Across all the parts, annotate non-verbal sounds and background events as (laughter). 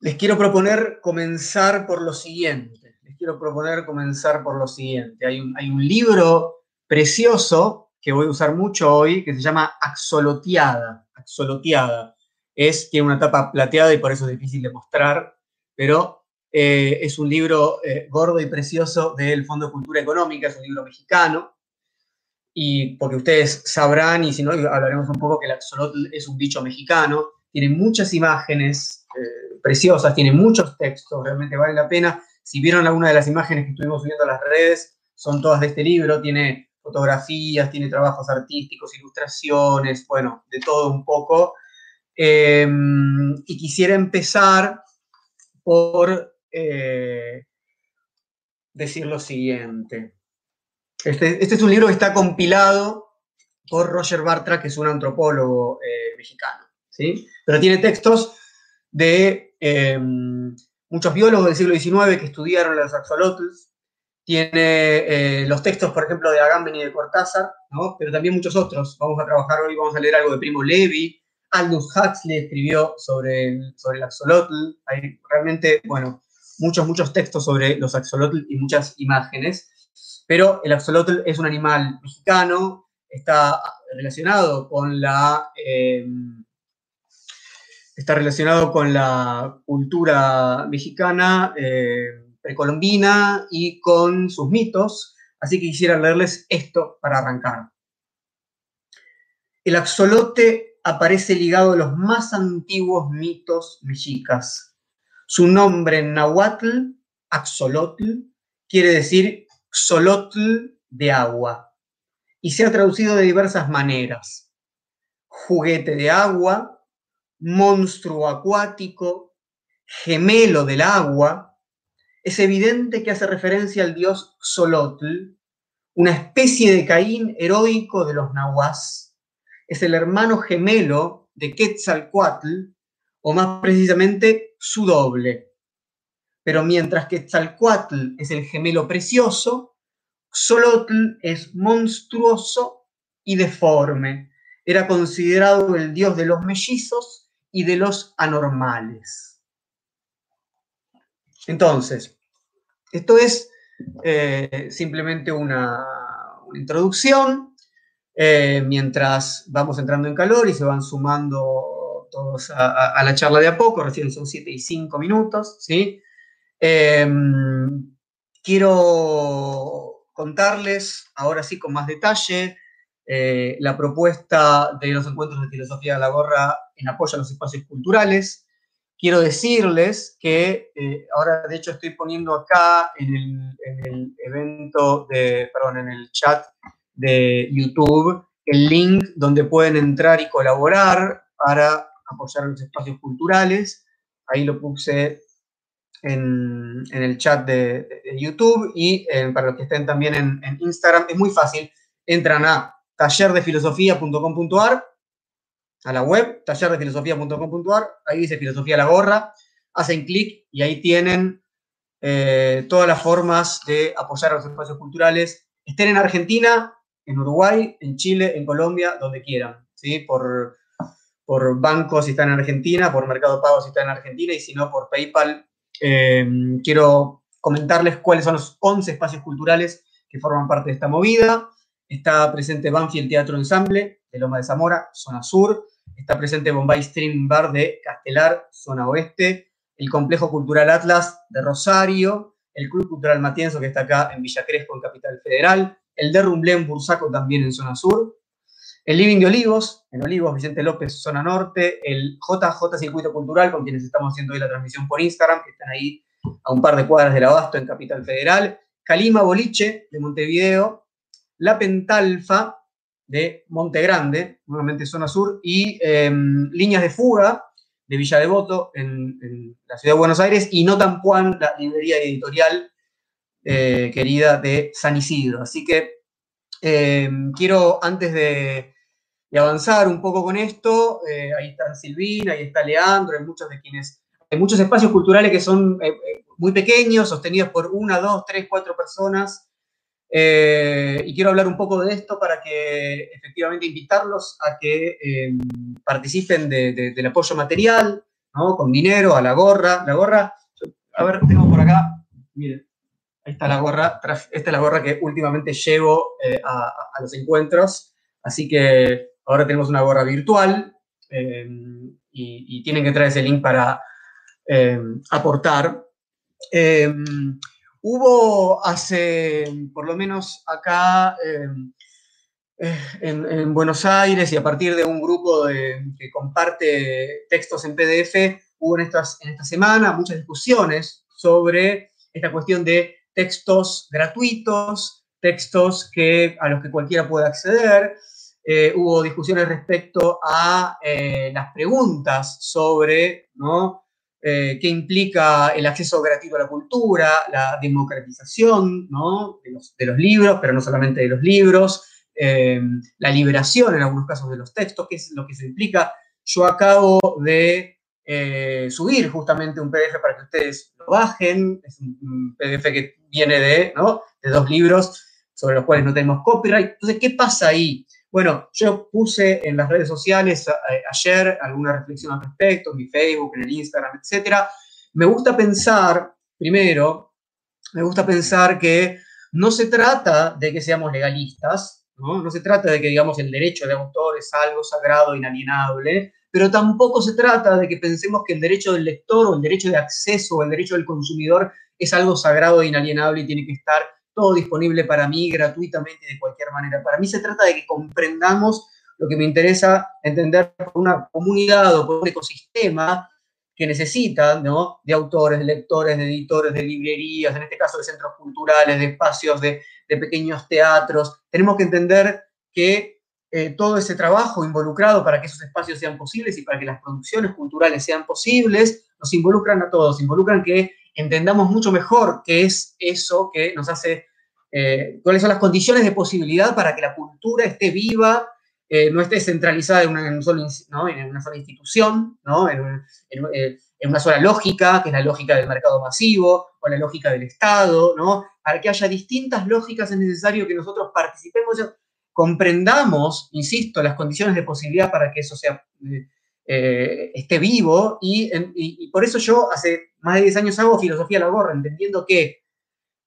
Les quiero proponer comenzar por lo siguiente. Les quiero proponer comenzar por lo siguiente. Hay un, hay un libro precioso que voy a usar mucho hoy que se llama Axoloteada. Axoloteada. Es, tiene una tapa plateada y por eso es difícil de mostrar, pero eh, es un libro eh, gordo y precioso del Fondo de Cultura Económica, es un libro mexicano, y porque ustedes sabrán, y si no, hablaremos un poco que el axolotl es un bicho mexicano, tiene muchas imágenes eh, preciosas, tiene muchos textos, realmente vale la pena. Si vieron alguna de las imágenes que estuvimos subiendo a las redes, son todas de este libro, tiene fotografías, tiene trabajos artísticos, ilustraciones, bueno, de todo un poco. Em, y quisiera empezar por eh, decir lo siguiente. Este, este, es un libro que está compilado por Roger Bartra, que es un antropólogo eh, mexicano, ¿sí? Pero tiene textos de em, muchos biólogos del siglo XIX que estudiaron los axolotls. Tiene eh, los textos, por ejemplo, de Agamben y de Cortázar, ¿no? pero también muchos otros. Vamos a trabajar hoy, vamos a leer algo de Primo Levi. Aldous Huxley escribió sobre el, sobre el axolotl. Hay realmente, bueno, muchos, muchos textos sobre los axolotl y muchas imágenes. Pero el axolotl es un animal mexicano, está relacionado con la, eh, está relacionado con la cultura mexicana eh, precolombina y con sus mitos, así que quisiera leerles esto para arrancar. El axolote aparece ligado a los más antiguos mitos mexicas. Su nombre en nahuatl, axolotl, quiere decir xolotl de agua y se ha traducido de diversas maneras. Juguete de agua, monstruo acuático, gemelo del agua. Es evidente que hace referencia al dios Xolotl, una especie de Caín heroico de los nahuas. Es el hermano gemelo de Quetzalcoatl, o más precisamente su doble. Pero mientras que Quetzalcoatl es el gemelo precioso, Xolotl es monstruoso y deforme. Era considerado el dios de los mellizos y de los anormales. Entonces, esto es eh, simplemente una, introducción. Eh, mientras vamos entrando en calor y se van sumando todos a, a la charla de a poco, recién son 7 y 5 minutos, ¿sí? Em, quiero contarles, ahora sí con más detalle, eh, la propuesta de los encuentros de filosofía de la gorra en apoyo a los espacios culturales. Quiero decirles que eh, ahora, de hecho, estoy poniendo acá en el, en el, evento, de, perdón, en el chat de YouTube, el link donde pueden entrar y colaborar para apoyar los espacios culturales. Ahí lo puse en, el chat de, YouTube y eh, para los que estén también en, Instagram, es muy fácil. Entran a tallerdefilosofía.com.ar, a la web, tallerdefilosofía.com.ar, ahí dice filosofía la gorra, hacen clic y ahí tienen eh, todas las formas de apoyar a los espacios culturales, estén en Argentina, en Uruguay, en Chile, en Colombia, donde quieran, ¿sí? Por, por banco si están en Argentina, por Mercado Pago si están en Argentina y si no por PayPal eh, quiero comentarles cuáles son los 11 espacios culturales que forman parte de esta movida. Está presente Banfield Teatro Ensamble de Loma de Zamora, zona sur. Está presente Bombay Stream Bar de Castelar, zona oeste. El Complejo Cultural Atlas de Rosario. El Club Cultural Matienzo, que está acá en Villa Crespo, en Capital Federal. El de en Bursaco, también en zona sur. El Living de Olivos, en Olivos, Vicente López, zona norte, el JJ Circuito Cultural, con quienes estamos haciendo hoy la transmisión por Instagram, que están ahí a un par de cuadras del Abasto, en Capital Federal, Calima Boliche, de Montevideo, La Pentalfa, de Monte Grande, nuevamente zona sur, y em, Líneas de Fuga, de Villa Devoto, en, la ciudad de Buenos Aires, y Notan Juan, la librería editorial eh, querida de San Isidro. Así que Em, quiero, antes de, avanzar un poco con esto, eh, ahí está Silvina, ahí está Leandro, hay muchos de quienes, hay muchos espacios culturales que son eh, muy pequeños, sostenidos por una, dos, tres, cuatro personas. Y quiero hablar un poco de esto para que efectivamente invitarlos a que em, participen del apoyo material, ¿no? Con dinero, a la gorra. La gorra, a ver, tengo por acá, miren, ahí está la gorra, esta es la gorra que últimamente llevo eh, a, los encuentros, así que ahora tenemos una gorra virtual eh, y, tienen que traer ese link para eh, aportar. Hubo hace, por lo menos acá, en, Buenos Aires y a partir de un grupo que comparte textos en PDF, hubo en, estas, en esta semana muchas discusiones sobre esta cuestión de textos gratuitos, textos que, a los que cualquiera puede acceder. Eh, hubo discusiones respecto a eh, las preguntas sobre ¿no? Eh, qué implica el acceso gratuito a la cultura, la democratización de, los, libros, pero no solamente de los libros, la liberación en algunos casos de los textos, qué es lo que se implica. Yo acabo de subir justamente un PDF para que ustedes lo bajen, es un PDF que viene de dos libros sobre los cuales no tenemos copyright. Entonces, ¿qué pasa ahí? Bueno, yo puse en las redes sociales eh, ayer alguna reflexión al respecto, en mi Facebook, en el Instagram, etc. Me gusta pensar, primero, me gusta pensar que no se trata de que seamos legalistas, ¿no? no se trata de que, digamos, el derecho de autor es algo sagrado, inalienable, pero tampoco se trata de que pensemos que el derecho del lector o el derecho de acceso o el derecho del consumidor es algo sagrado e inalienable y tiene que estar todo disponible para mí gratuitamente de cualquier manera. Para mí se trata de que comprendamos lo que me interesa entender por una comunidad o por un ecosistema que necesita ¿no? de autores, de lectores, de editores, de librerías, en este caso de centros culturales, de espacios, de, de pequeños teatros. Tenemos que entender que eh, todo ese trabajo involucrado para que esos espacios sean posibles y para que las producciones culturales sean posibles, nos involucran a todos, involucran que entendamos mucho mejor qué es eso que nos hace, eh, cuáles son las condiciones de posibilidad para que la cultura esté viva, eh, no esté centralizada en una, sola institución, ¿no? En, una sola lógica, que es la lógica del mercado masivo, o la lógica del Estado. Para que haya distintas lógicas es necesario que nosotros participemos, comprendamos, insisto, las condiciones de posibilidad para que eso sea eh, esté vivo y, por eso yo hace más de 10 años hago filosofía a la gorra, entendiendo que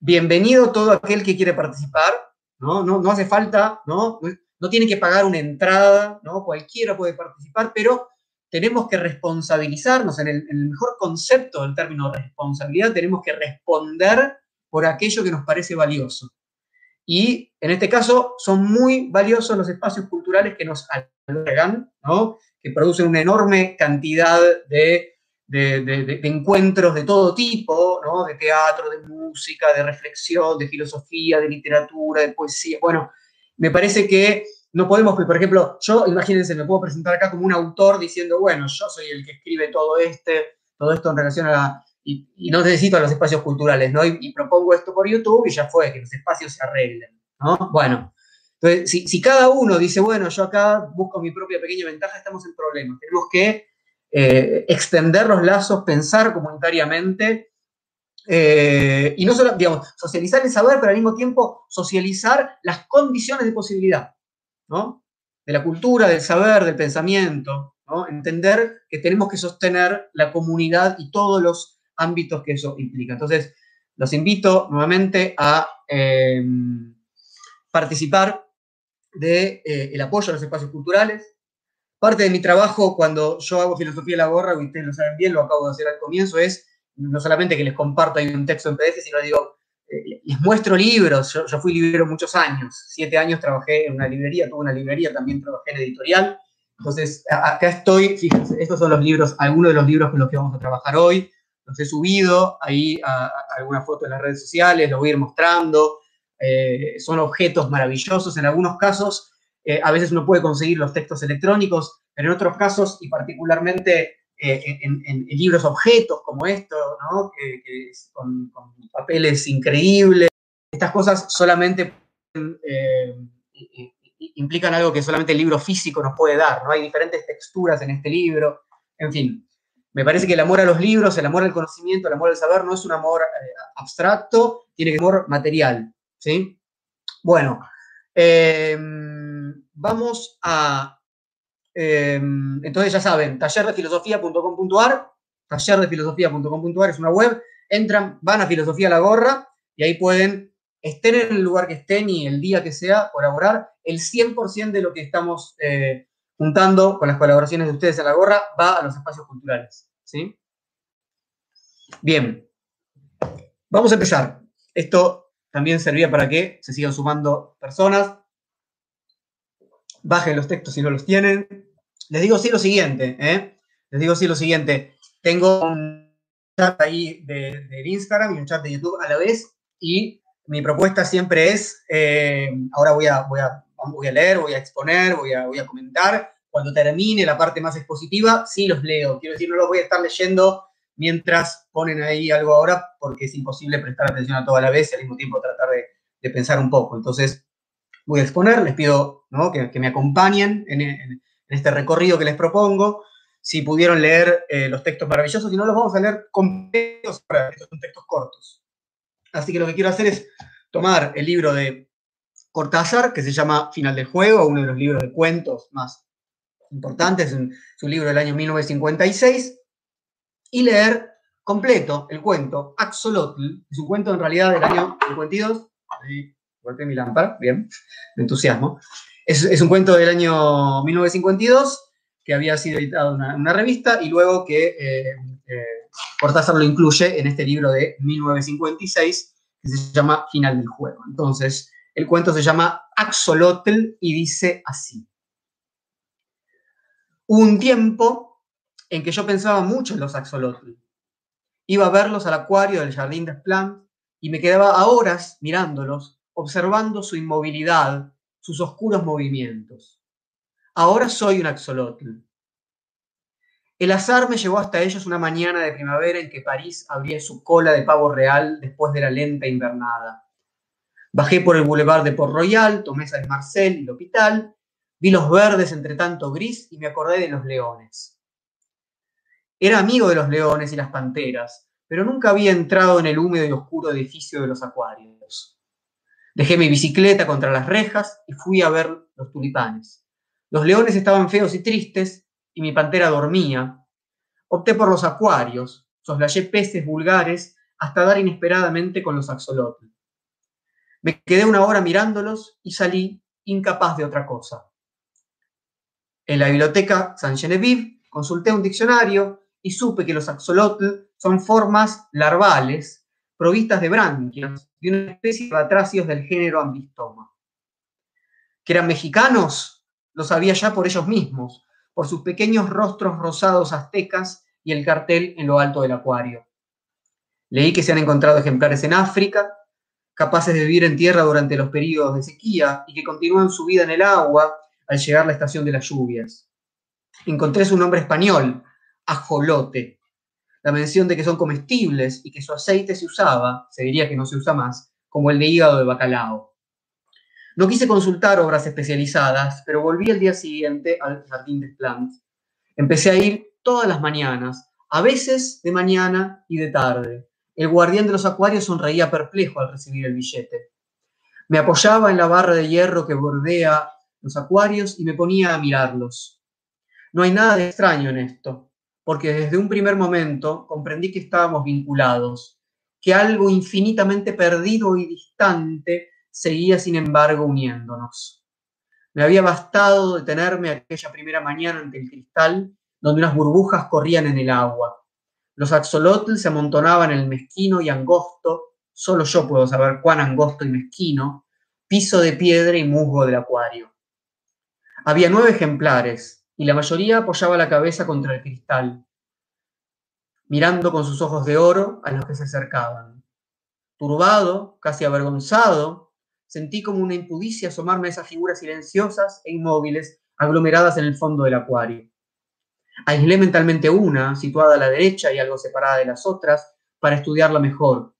bienvenido todo aquel que quiere participar, ¿no? No, hace falta, ¿no? No tiene que pagar una entrada, ¿no? Cualquiera puede participar, pero tenemos que responsabilizarnos en el, en el mejor concepto del término responsabilidad, tenemos que responder por aquello que nos parece valioso. Y en este caso son muy valiosos los espacios culturales que nos albergan, ¿no? que producen una enorme cantidad de, encuentros de todo tipo, ¿no? de teatro, de música, de reflexión, de filosofía, de literatura, de poesía. Bueno, me parece que no podemos, por ejemplo, yo, imagínense, me puedo presentar acá como un autor diciendo, bueno, yo soy el que escribe todo, este, todo esto en relación a la... Y, no necesito a los espacios culturales, ¿no? Y, propongo esto por YouTube y ya fue, que los espacios se arreglen, ¿no? Bueno, entonces, si, cada uno dice, bueno, yo acá busco mi propia pequeña ventaja, estamos en problemas. Tenemos que eh, extender los lazos, pensar comunitariamente eh, y no solo, digamos, socializar el saber, pero al mismo tiempo socializar las condiciones de posibilidad, ¿no? De la cultura, del saber, del pensamiento, ¿no? Entender que tenemos que sostener la comunidad y todos los ámbitos que eso implica. Entonces, los invito nuevamente a eh, participar del de, eh, apoyo a los espacios culturales. Parte de mi trabajo cuando yo hago filosofía de la gorra, y ustedes lo saben bien, lo acabo de hacer al comienzo, es no solamente que les comparto ahí un texto en PDF, sino digo, eh, les muestro libros. Yo, fui librero muchos años. Siete años trabajé en una librería, tuve una librería, también trabajé en editorial. Entonces, acá estoy, fíjense, estos son los libros, algunos de los libros con los que vamos a trabajar hoy. Los he subido ahí a, a alguna foto en las redes sociales, los voy a ir mostrando. Eh, son objetos maravillosos. En algunos casos, eh, a veces uno puede conseguir los textos electrónicos, pero en otros casos, y particularmente eh, en, libros objetos como esto, que, con, papeles increíbles, estas cosas solamente implican algo que solamente el libro físico nos puede dar. ¿no? Hay diferentes texturas en este libro, en fin. Me parece que el amor a los libros, el amor al conocimiento, el amor al saber no es un amor abstracto, tiene que ser amor material. ¿sí? Bueno, vamos a... Em, entonces ya saben, tallerdefilosofía.com.ar, tallerdefilosofía.com.ar es una web, entran, van a Filosofía La Gorra y ahí pueden, estén en el lugar que estén y el día que sea, colaborar. El 100% de lo que estamos eh, juntando con las colaboraciones de ustedes en La Gorra va a los espacios culturales. ¿sí? Bien, vamos a empezar. Esto también servía para que se sigan sumando personas. Bajen los textos si no los tienen. Les digo sí lo siguiente, ¿eh? Les digo sí lo siguiente. Tengo un chat ahí de, Instagram y un chat de YouTube a la vez y mi propuesta siempre es, eh, ahora voy a, voy, a, voy a leer, voy a exponer, voy a, voy a comentar. Cuando termine la parte más expositiva, sí los leo. Quiero decir, no los voy a estar leyendo mientras ponen ahí algo ahora, porque es imposible prestar atención a toda la vez y al mismo tiempo tratar de, pensar un poco. Entonces, voy a exponer, les pido que, me acompañen en, este recorrido que les propongo. Si pudieron leer eh, los textos maravillosos, si no los vamos a leer completos, estos son textos cortos. Así que lo que quiero hacer es tomar el libro de Cortázar, que se llama Final del Juego, uno de los libros de cuentos más importantes, es un libro del año 1956, y leer completo el cuento Axolotl, es un cuento en realidad del año 52, ahí golpeé mi lámpara, bien, de entusiasmo, es, un cuento del año 1952 que había sido editado en una, revista y luego que eh, eh, Cortázar lo incluye en este libro de 1956 que se llama Final del Juego. Entonces, el cuento se llama Axolotl y dice así. Un tiempo en que yo pensaba mucho en los axolotl. Iba a verlos al acuario del Jardín des Plantes y me quedaba horas mirándolos, observando su inmovilidad, sus oscuros movimientos. Ahora soy un axolotl. El azar me llevó hasta ellos una mañana de primavera en que París abría su cola de pavo real después de la lenta invernada. Bajé por el boulevard de Port Royal, tomé San Marcel y el Hospital, vi los verdes entre tanto gris y me acordé de los leones. Era amigo de los leones y las panteras, pero nunca había entrado en el húmedo y oscuro edificio de los acuarios. Dejé mi bicicleta contra las rejas y fui a ver los tulipanes. Los leones estaban feos y tristes y mi pantera dormía. Opté por los acuarios, soslayé peces vulgares hasta dar inesperadamente con los axolotl. Me quedé una hora mirándolos y salí incapaz de otra cosa. En la biblioteca Saint Genevieve consulté un diccionario y supe que los axolotl son formas larvales provistas de branquias de una especie de batracios del género Ambistoma. Que eran mexicanos, lo sabía ya por ellos mismos, por sus pequeños rostros rosados aztecas y el cartel en lo alto del acuario. Leí que se han encontrado ejemplares en África, capaces de vivir en tierra durante los periodos de sequía y que continúan su vida en el agua al llegar la estación de las lluvias. Encontré su nombre español, ajolote. La mención de que son comestibles y que su aceite se usaba, se diría que no se usa más, como el de hígado de bacalao. No quise consultar obras especializadas, pero volví el día siguiente al Jardín de Plantes. Empecé a ir todas las mañanas, a veces de mañana y de tarde. El guardián de los acuarios sonreía perplejo al recibir el billete. Me apoyaba en la barra de hierro que bordea los acuarios y me ponía a mirarlos. No hay nada de extraño en esto porque desde un primer momento comprendí que estábamos vinculados, que algo infinitamente perdido y distante seguía sin embargo uniéndonos. Me había bastado detenerme aquella primera mañana ante el cristal, donde unas burbujas corrían en el agua. Los axolotl se amontonaban en el mezquino y angosto, solo yo puedo saber cuán angosto y mezquino, piso de piedra y musgo del acuario. Había nueve ejemplares, y la mayoría apoyaba la cabeza contra el cristal, mirando con sus ojos de oro a los que se acercaban. Turbado, casi avergonzado, sentí como una impudicia asomarme a esas figuras silenciosas e inmóviles aglomeradas en el fondo del acuario. Aislé mentalmente una, situada a la derecha y algo separada de las otras, para estudiarla mejor.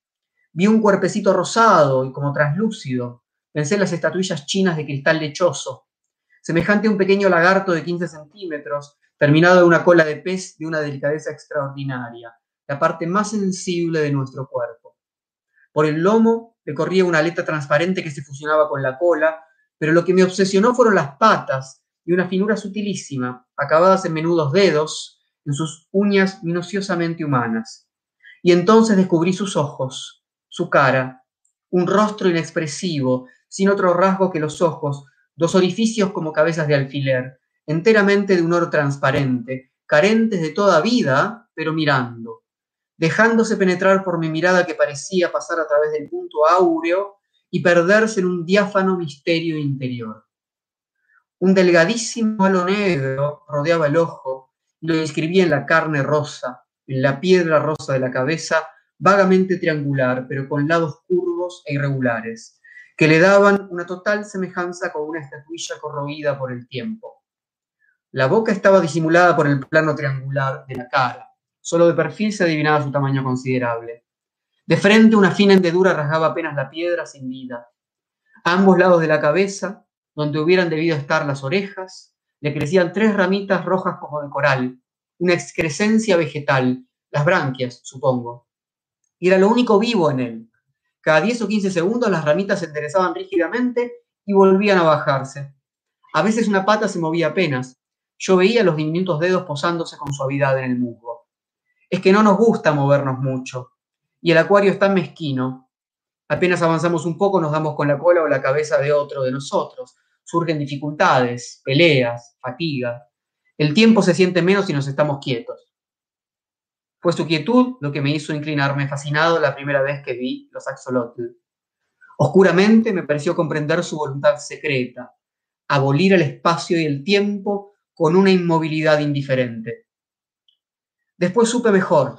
Vi un cuerpecito rosado y como traslúcido. Pensé en las estatuillas chinas de cristal lechoso, semejante a un pequeño lagarto de 15 centímetros, terminado de una cola de pez de una delicadeza extraordinaria, la parte más sensible de nuestro cuerpo. Por el lomo le corría una aleta transparente que se fusionaba con la cola, pero lo que me obsesionó fueron las patas, de una finura sutilísima, acabadas en menudos dedos, en sus uñas minuciosamente humanas. Y entonces descubrí sus ojos, su cara, un rostro inexpresivo, sin otro rasgo que los ojos, dos orificios como cabezas de alfiler, enteramente de un oro transparente, carentes de toda vida, pero mirando, dejándose penetrar por mi mirada que parecía pasar a través del punto áureo y perderse en un diáfano misterio interior. Un delgadísimo halo negro rodeaba el ojo y lo inscribía en la carne rosa, en la piedra rosa de la cabeza, vagamente triangular, pero con lados curvos e irregulares, que le daban una total semejanza con una estatuilla corroída por el tiempo. La boca estaba disimulada por el plano triangular de la cara. Solo de perfil se adivinaba su tamaño considerable. De frente una fina hendedura rasgaba apenas la piedra sin vida. A ambos lados de la cabeza, donde hubieran debido estar las orejas, le crecían tres ramitas rojas como de coral, una excrescencia vegetal, las branquias, supongo. Y era lo único vivo en él. Cada 10 o 15 segundos las ramitas se enderezaban rígidamente y volvían a bajarse. A veces una pata se movía apenas, yo veía los diminutos dedos posándose con suavidad en el musgo. Es que no nos gusta movernos mucho. Y el acuario es tan mezquino. Apenas avanzamos un poco nos damos con la cola o la cabeza de otro de nosotros. Surgen dificultades, peleas, fatiga. El tiempo se siente menos si nos estamos quietos. Fue su quietud lo que me hizo inclinarme fascinado la primera vez que vi los axolotl. Oscuramente me pareció comprender su voluntad secreta, abolir el espacio y el tiempo con una inmovilidad indiferente. Después supe mejor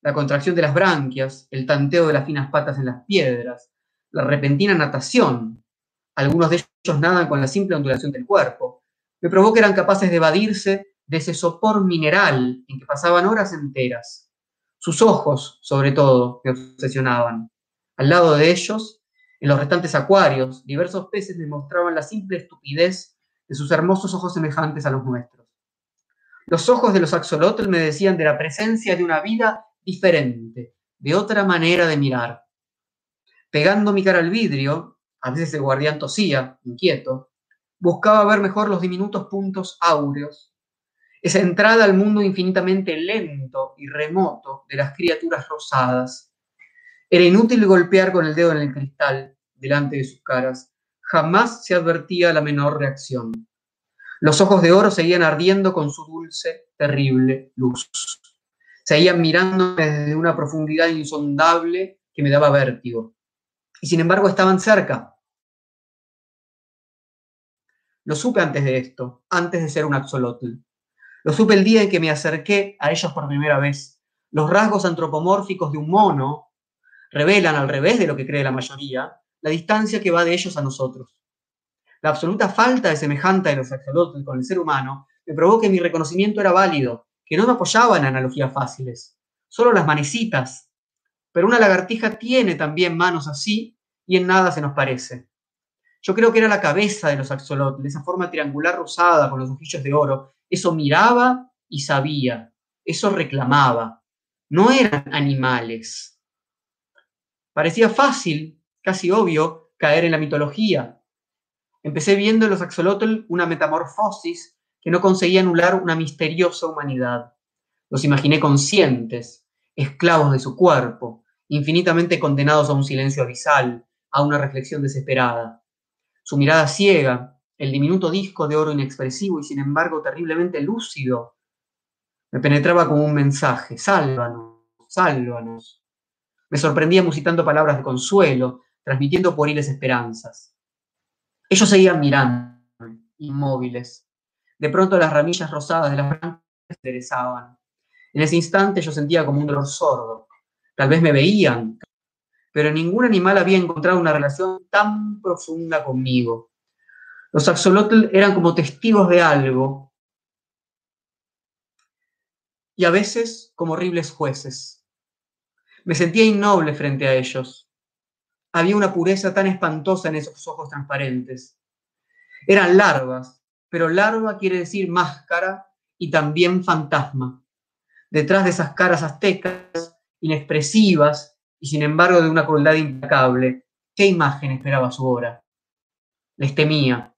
la contracción de las branquias, el tanteo de las finas patas en las piedras, la repentina natación. Algunos de ellos nadan con la simple ondulación del cuerpo. Me probó que eran capaces de evadirse de ese sopor mineral en que pasaban horas enteras. Sus ojos, sobre todo, me obsesionaban. Al lado de ellos, en los restantes acuarios, diversos peces me mostraban la simple estupidez de sus hermosos ojos semejantes a los nuestros. Los ojos de los axolotl me decían de la presencia de una vida diferente, de otra manera de mirar. Pegando mi cara al vidrio, a veces el guardián tosía, inquieto, buscaba ver mejor los diminutos puntos áureos, esa entrada al mundo infinitamente lento y remoto de las criaturas rosadas. Era inútil golpear con el dedo en el cristal delante de sus caras, jamás se advertía la menor reacción. Los ojos de oro seguían ardiendo con su dulce, terrible luz. Seguían mirándome desde una profundidad insondable que me daba vértigo. Y sin embargo estaban cerca. Lo supe antes de esto, antes de ser un axolotl. Lo supe el día en que me acerqué a ellos por primera vez. Los rasgos antropomórficos de un mono revelan, al revés de lo que cree la mayoría, la distancia que va de ellos a nosotros. La absoluta falta de semejanza de los axolotl con el ser humano me probó que mi reconocimiento era válido, que no me apoyaba en analogías fáciles, solo las manecitas. Pero una lagartija tiene también manos así y en nada se nos parece. Yo creo que era la cabeza de los axolotl, esa forma triangular rosada con los ojillos de oro. Eso miraba y sabía, eso reclamaba. No eran animales. Parecía fácil casi obvio caer en la mitología. Empecé viendo en los axolotl una metamorfosis que no conseguía anular una misteriosa humanidad. Los imaginé conscientes, esclavos de su cuerpo, infinitamente condenados a un silencio abisal, a una reflexión desesperada. Su mirada ciega, el diminuto disco de oro inexpresivo y sin embargo terriblemente lúcido, me penetraba como un mensaje, sálvanos, sálvanos. Me sorprendía musitando palabras de consuelo, transmitiendo pueriles esperanzas. Ellos seguían mirando, inmóviles. De pronto las ramillas rosadas de las branquias se. En ese instante yo sentía como un dolor sordo. Tal vez me veían, pero ningún animal había encontrado una relación tan profunda conmigo. Los axolotl eran como testigos de algo y a veces como horribles jueces. Me sentía innoble frente a ellos. Había una pureza tan espantosa en esos ojos transparentes. Eran larvas, pero larva quiere decir máscara y también fantasma. Detrás de esas caras aztecas, inexpresivas y sin embargo de una crueldad implacable, ¿qué imagen esperaba su obra? Les temía.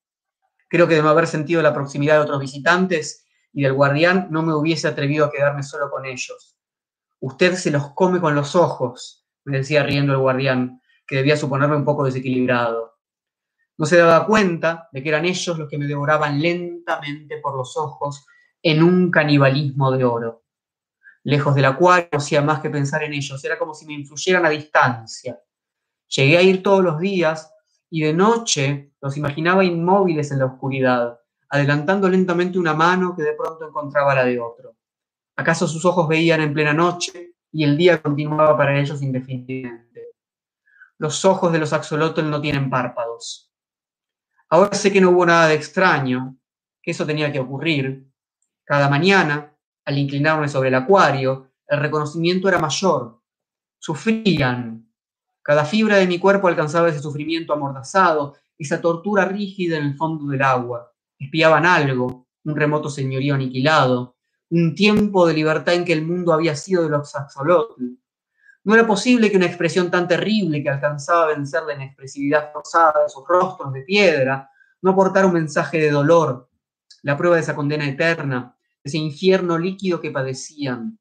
Creo que de no haber sentido la proximidad de otros visitantes y del guardián no me hubiese atrevido a quedarme solo con ellos. Usted se los come con los ojos, me decía riendo el guardián, que debía suponerme un poco desequilibrado. No se daba cuenta de que eran ellos los que me devoraban lentamente por los ojos en un canibalismo de oro. Lejos del acuario no hacía más que pensar en ellos, era como si me influyeran a distancia. Llegué a ir todos los días y de noche los imaginaba inmóviles en la oscuridad, adelantando lentamente una mano que de pronto encontraba la de otro. ¿Acaso sus ojos veían en plena noche y el día continuaba para ellos indefinidamente? Los ojos de los axolotl no tienen párpados. Ahora sé que no hubo nada de extraño, que eso tenía que ocurrir. Cada mañana, al inclinarme sobre el acuario, el reconocimiento era mayor. Sufrían. Cada fibra de mi cuerpo alcanzaba ese sufrimiento amordazado, esa tortura rígida en el fondo del agua espiaban algo, un remoto señorío aniquilado, un tiempo de libertad en que el mundo había sido de los axolotl. No era posible que una expresión tan terrible que alcanzaba a vencer la inexpresividad forzada de sus rostros de piedra no aportara un mensaje de dolor, la prueba de esa condena eterna, de ese infierno líquido que padecían.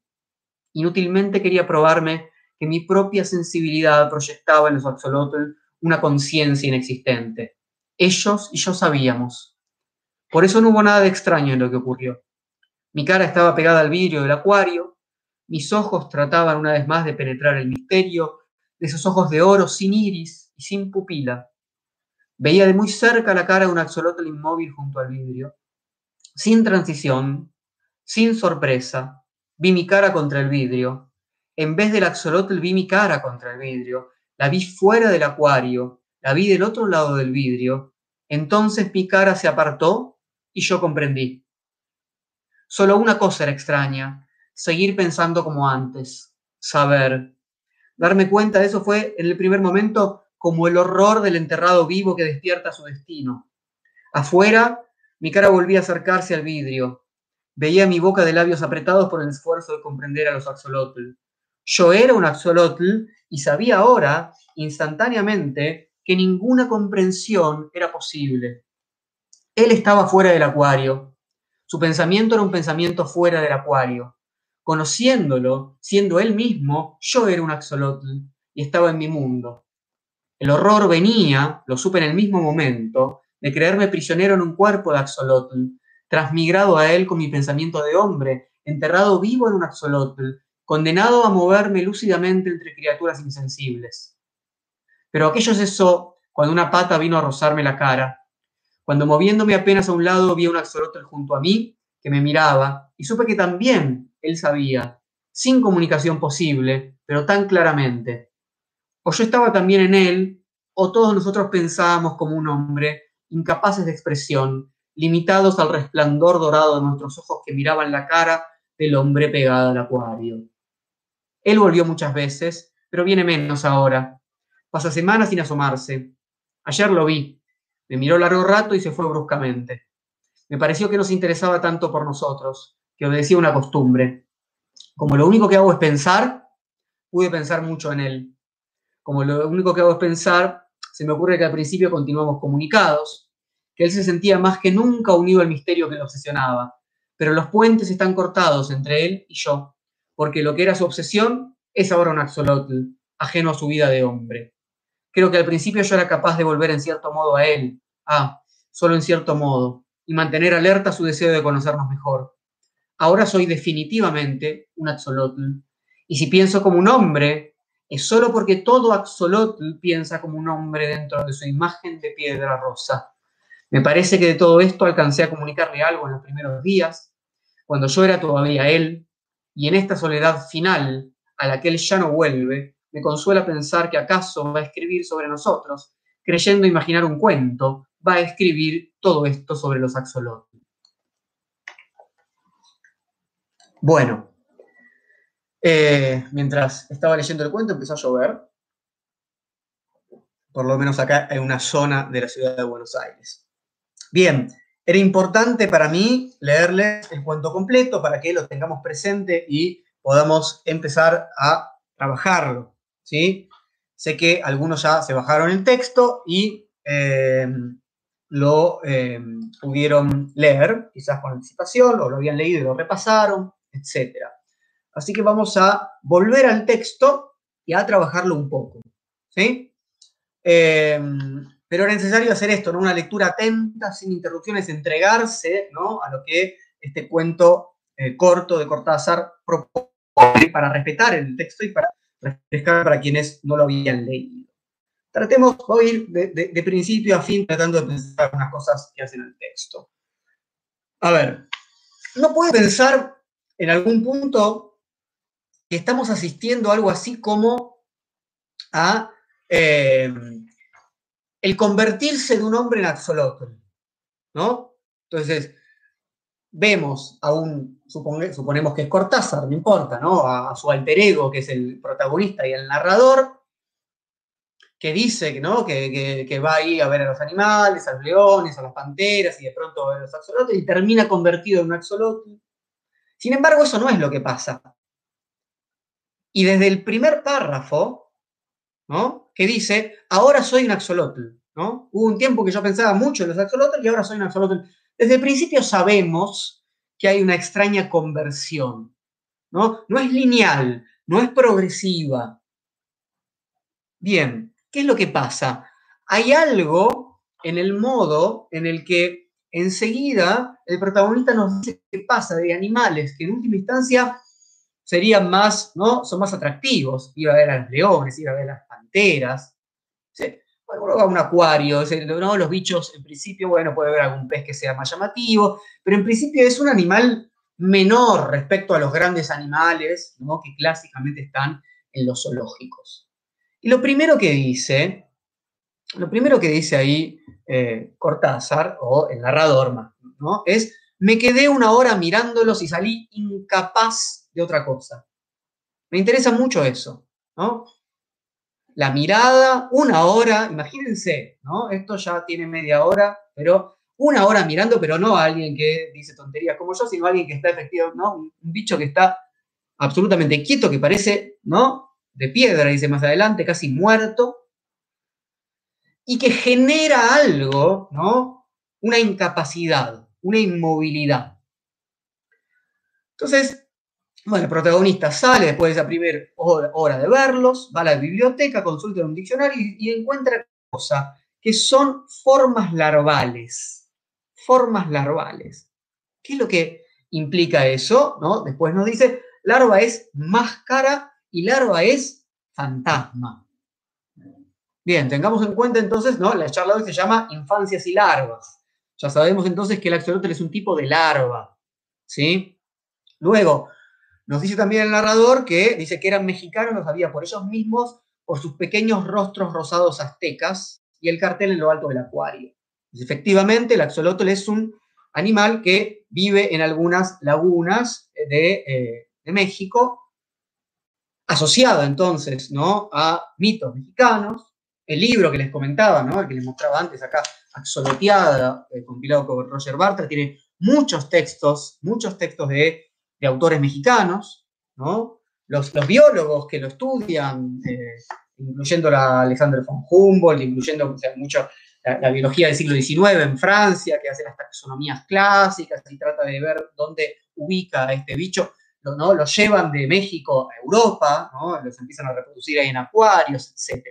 Inútilmente quería probarme que mi propia sensibilidad proyectaba en los axolotl una conciencia inexistente. Ellos y yo sabíamos. Por eso no hubo nada de extraño en lo que ocurrió. Mi cara estaba pegada al vidrio del acuario, mis ojos trataban una vez más de penetrar el misterio de esos ojos de oro sin iris y sin pupila. Veía de muy cerca la cara de un axolotl inmóvil junto al vidrio. Sin transición, sin sorpresa, vi mi cara contra el vidrio. En vez del axolotl vi mi cara contra el vidrio. La vi fuera del acuario, la vi del otro lado del vidrio. Entonces mi cara se apartó y yo comprendí. Solo una cosa era extraña, seguir pensando como antes, saber. Darme cuenta de eso fue en el primer momento como el horror del enterrado vivo que despierta su destino. Afuera, mi cara volvía a acercarse al vidrio. Veía mi boca de labios apretados por el esfuerzo de comprender a los axolotl. Yo era un axolotl y sabía ahora, instantáneamente, que ninguna comprensión era posible. Él estaba fuera del acuario. Su pensamiento era un pensamiento fuera del acuario. Conociéndolo, siendo él mismo, yo era un axolotl y estaba en mi mundo. El horror venía, lo supe en el mismo momento, de creerme prisionero en un cuerpo de axolotl, transmigrado a él con mi pensamiento de hombre, enterrado vivo en un axolotl, condenado a moverme lúcidamente entre criaturas insensibles. Pero aquello cesó cuando una pata vino a rozarme la cara cuando moviéndome apenas a un lado vi a un axolotl junto a mí que me miraba y supe que también él sabía, sin comunicación posible, pero tan claramente. O yo estaba también en él, o todos nosotros pensábamos como un hombre, incapaces de expresión, limitados al resplandor dorado de nuestros ojos que miraban la cara del hombre pegado al acuario. Él volvió muchas veces, pero viene menos ahora. Pasa semanas sin asomarse. Ayer lo vi, me miró largo rato y se fue bruscamente. Me pareció que no se interesaba tanto por nosotros, que obedecía una costumbre. Como lo único que hago es pensar, pude pensar mucho en él. Como lo único que hago es pensar, se me ocurre que al principio continuamos comunicados, que él se sentía más que nunca unido al misterio que lo obsesionaba. Pero los puentes están cortados entre él y yo, porque lo que era su obsesión es ahora un axolotl, ajeno a su vida de hombre. Creo que al principio yo era capaz de volver en cierto modo a él, ah, solo en cierto modo, y mantener alerta su deseo de conocernos mejor. Ahora soy definitivamente un axolotl, y si pienso como un hombre, es solo porque todo axolotl piensa como un hombre dentro de su imagen de piedra rosa. Me parece que de todo esto alcancé a comunicarle algo en los primeros días, cuando yo era todavía él, y en esta soledad final, a la que él ya no vuelve, me consuela pensar que acaso va a escribir sobre nosotros, creyendo imaginar un cuento, va a escribir todo esto sobre los axolotl. Bueno, eh, mientras estaba leyendo el cuento empezó a llover, por lo menos acá en una zona de la ciudad de Buenos Aires. Bien, era importante para mí leerles el cuento completo para que lo tengamos presente y podamos empezar a trabajarlo. ¿sí? Sé que algunos ya se bajaron el texto y eh, lo eh, pudieron leer, quizás con anticipación, o lo habían leído y lo repasaron, etc. Así que vamos a volver al texto y a trabajarlo un poco. ¿sí? Eh, pero era necesario hacer esto, ¿no? una lectura atenta, sin interrupciones, entregarse ¿no? a lo que este cuento eh, corto de Cortázar propone para respetar el texto y para refrescar para quienes no lo habían leído. Tratemos, voy ir de, principio a fin tratando de pensar unas cosas que hacen el texto. A ver, no puede pensar en algún punto que estamos asistiendo a algo así como a eh, el convertirse de un hombre en axolotl, ¿no? Entonces, vemos a un, suponemos que es Cortázar, no importa, ¿no? A, su alter ego, que es el protagonista y el narrador, que dice ¿no? que, que, va ahí a ver a los animales, a los leones, a las panteras, y de pronto a ver los axolotls, y termina convertido en un axolotl. Sin embargo, eso no es lo que pasa. Y desde el primer párrafo, ¿no? Que dice, ahora soy un axolotl, ¿no? Hubo un tiempo que yo pensaba mucho en los axolotls y ahora soy un axolotl. Desde el principio sabemos que hay una extraña conversión, ¿no? No es lineal, no es progresiva. Bien, ¿qué es lo que pasa? Hay algo en el modo en el que enseguida el protagonista nos dice qué pasa de animales que en última instancia serían más, ¿no? Son más atractivos. Iba a ver a los leones, iba a ver a las panteras. Bueno, uno va a un acuario, ¿no? los bichos en principio, bueno, puede haber algún pez que sea más llamativo, pero en principio es un animal menor respecto a los grandes animales ¿no? que clásicamente están en los zoológicos. Y lo primero que dice, lo primero que dice ahí eh, Cortázar, o el narrador, ¿no? es, me quedé una hora mirándolos y salí incapaz de otra cosa. Me interesa mucho eso, ¿no? la mirada, una hora, imagínense, ¿no? Esto ya tiene media hora, pero una hora mirando, pero no a alguien que dice tonterías como yo, sino a alguien que está efectivo, ¿no? Un, bicho que está absolutamente quieto, que parece, ¿no? De piedra, dice más adelante, casi muerto, y que genera algo, ¿no? Una incapacidad, una inmovilidad. Entonces, bueno, el protagonista sale después de esa primera hora, de verlos, va a la biblioteca, consulta un diccionario y, encuentra cosas que son formas larvales. Formas larvales. ¿Qué es lo que implica eso? ¿No? Después nos dice, larva es máscara y larva es fantasma. Bien, tengamos en cuenta entonces, ¿no? La charla hoy se llama Infancias y Larvas. Ya sabemos entonces que el axolotl es un tipo de larva. ¿Sí? Luego, nos dice también el narrador que dice que eran mexicanos, lo sabía por ellos mismos, por sus pequeños rostros rosados aztecas y el cartel en lo alto del acuario. Efectivamente, el axolotl es un animal que vive en algunas lagunas de, eh, México, asociado entonces ¿no? a mitos mexicanos. El libro que les comentaba, ¿no? el que les mostraba antes acá, Axoloteada, eh, compilado por Roger Bartra, tiene muchos textos, muchos textos de de autores mexicanos, ¿no? Los, biólogos que lo estudian, eh, incluyendo a Alexander von Humboldt, incluyendo mucho la, biología del siglo XIX en Francia, que hace las taxonomías clásicas y trata de ver dónde ubica a este bicho, lo, ¿no? Los llevan de México a Europa, ¿no? Los empiezan a reproducir ahí en acuarios, etc.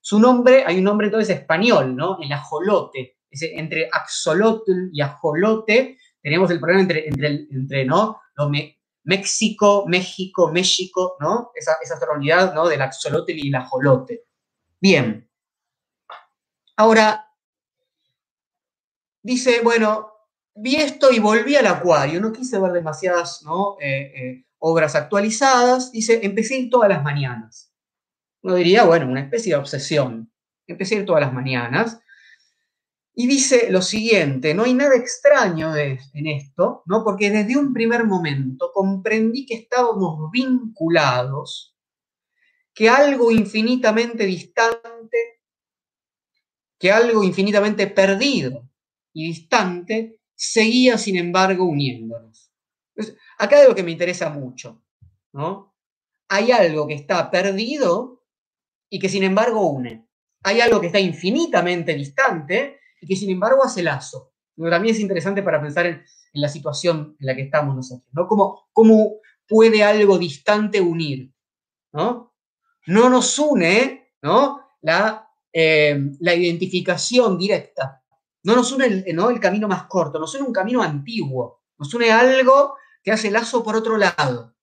Su nombre, hay un nombre entonces español, ¿no? El ajolote. entre axolotl y ajolote tenemos el problema entre, entre, entre ¿no? México, México, México, ¿no? Esa, esa ¿no? Del axolotl y el ajolote. Bien. Ahora, dice, bueno, vi esto y volví al acuario, no quise ver demasiadas ¿no? Eh, eh, obras actualizadas, dice, empecé a todas las mañanas. Uno diría, bueno, una especie de obsesión. Empecé a todas las mañanas y dice lo siguiente, no hay nada extraño en esto, ¿no? porque desde un primer momento comprendí que estábamos vinculados, que algo infinitamente distante, que algo infinitamente perdido y distante, seguía sin embargo uniéndonos. acá hay algo que me interesa mucho, ¿no? Hay algo que está perdido y que sin embargo une. Hay algo que está infinitamente distante y que sin embargo hace lazo. También es interesante para pensar en, la situación en la que estamos nosotros, ¿no? ¿Cómo, cómo puede algo distante unir, ¿no? No nos une, ¿no? La, eh, la identificación directa. No nos une el, ¿no? el camino más corto, nos une un camino antiguo, nos une algo que hace lazo por otro lado.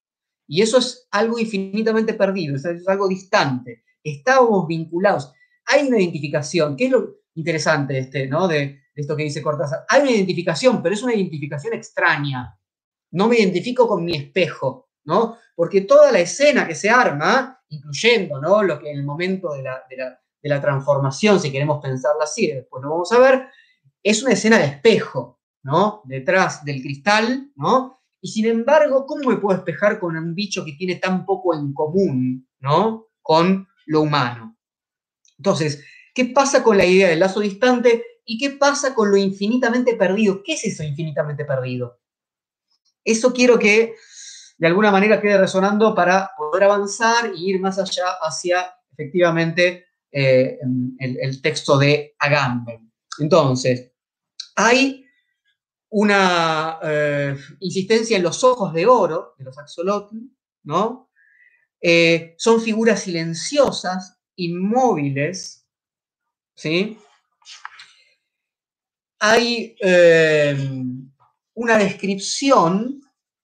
Y eso es algo infinitamente perdido, es algo distante. Estábamos vinculados. Hay una identificación, que es lo interesante este, ¿no? de, esto que dice Cortázar. Hay una identificación, pero es una identificación extraña. No me identifico con mi espejo, ¿no? Porque toda la escena que se arma, incluyendo ¿no? lo que en el momento de la, de la transformación, si queremos pensarla así, después lo vamos a ver, es una escena de espejo, ¿no? Detrás del cristal, ¿no? Y sin embargo, ¿cómo me puedo espejar con un bicho que tiene tan poco en común, ¿no? Con lo humano. Entonces, ¿qué pasa con la idea del lazo distante y qué pasa con lo infinitamente perdido? ¿Qué es eso infinitamente perdido? Eso quiero que de alguna manera quede resonando para poder avanzar y ir más allá hacia efectivamente eh, el, texto de Agamben. Entonces, hay una eh, insistencia en los ojos de oro de los axolotl, ¿no? Eh, son figuras silenciosas, inmóviles, ¿sí? Hay una descripción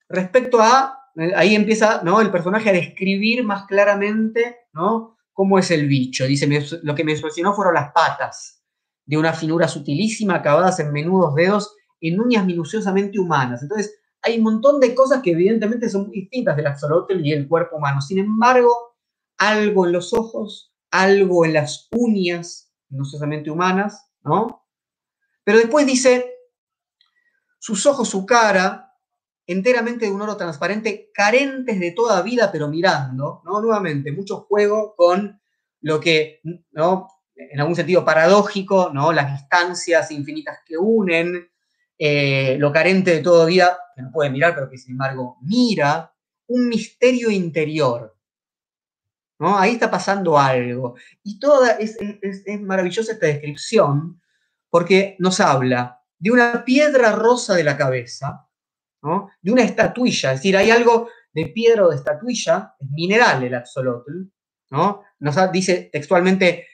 respecto a, ahí empieza ¿no? el personaje a describir más claramente ¿no? cómo es el bicho. Dice, lo que me impresionó fueron las patas, de una finura sutilísima, acabadas en menudos dedos, en uñas minuciosamente humanas. Entonces, hay un montón de cosas que evidentemente son distintas del axolotl y el cuerpo humano. Sin embargo, algo en los ojos, algo en las uñas minuciosamente humanas, ¿no? Pero después dice, sus ojos, su cara, enteramente de un oro transparente, carentes de toda vida, pero mirando, ¿no? Nuevamente, mucho juego con lo que, ¿no? En algún sentido paradójico, ¿no? Las distancias infinitas que unen, eh, lo carente de toda vida, que no puede mirar, pero que sin embargo mira, un misterio interior. ¿No? Ahí está pasando algo. Y toda es, maravillosa esta descripción, porque nos habla de una piedra rosa de la cabeza, de una estatuilla, es decir, hay algo de piedra o de estatuilla, es mineral el axolotl, ¿no? Nos dice textualmente,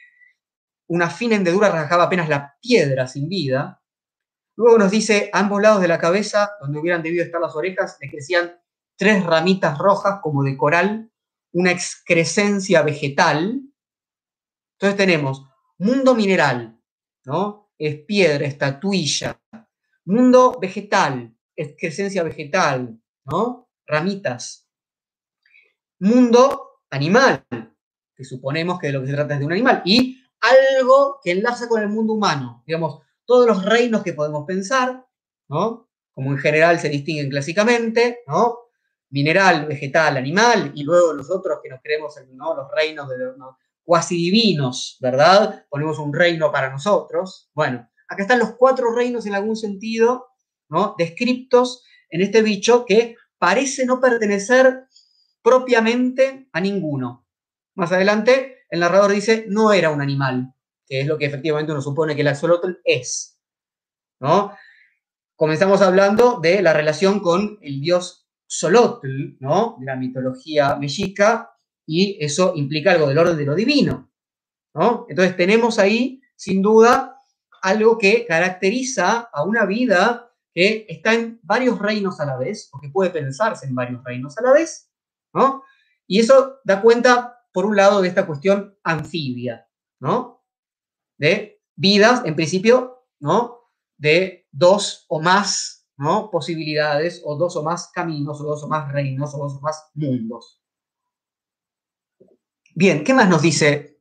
una fina hendedura rasgaba apenas la piedra sin vida. Luego nos dice, a ambos lados de la cabeza, donde hubieran debido estar las orejas, le crecían tres ramitas rojas como de coral, una excrescencia vegetal. Entonces tenemos mundo mineral, ¿no? Es piedra, estatuilla. Mundo vegetal, excrescencia vegetal, ¿no? Ramitas. Mundo animal, que suponemos que de lo que se trata es de un animal, y algo que enlaza con el mundo humano, digamos, todos los reinos que podemos pensar, ¿no? Como en general se distinguen clásicamente, ¿no? Mineral, vegetal, animal, y luego los otros que nos creemos en ¿no? los reinos de los cuasi divinos, ¿verdad? Ponemos un reino para nosotros. Bueno, acá están los cuatro reinos en algún sentido descriptos en este bicho que parece no pertenecer propiamente a ninguno. Más adelante, el narrador dice, no era un animal, que es lo que efectivamente uno supone que el axolotl es. ¿no? Comenzamos hablando de la relación con el dios Solotl, ¿no? de la mitología mexica, y eso implica algo del orden de lo divino. ¿no? Entonces tenemos ahí, sin duda, algo que caracteriza a una vida que está en varios reinos a la vez, o que puede pensarse en varios reinos a la vez, ¿no? Y eso da cuenta, por un lado, de esta cuestión anfibia, ¿no? De vidas, en principio, ¿no? De dos o más, ¿no? Posibilidades, o dos o más caminos, o dos o más reinos, o dos o más mundos. Bien, ¿qué más nos dice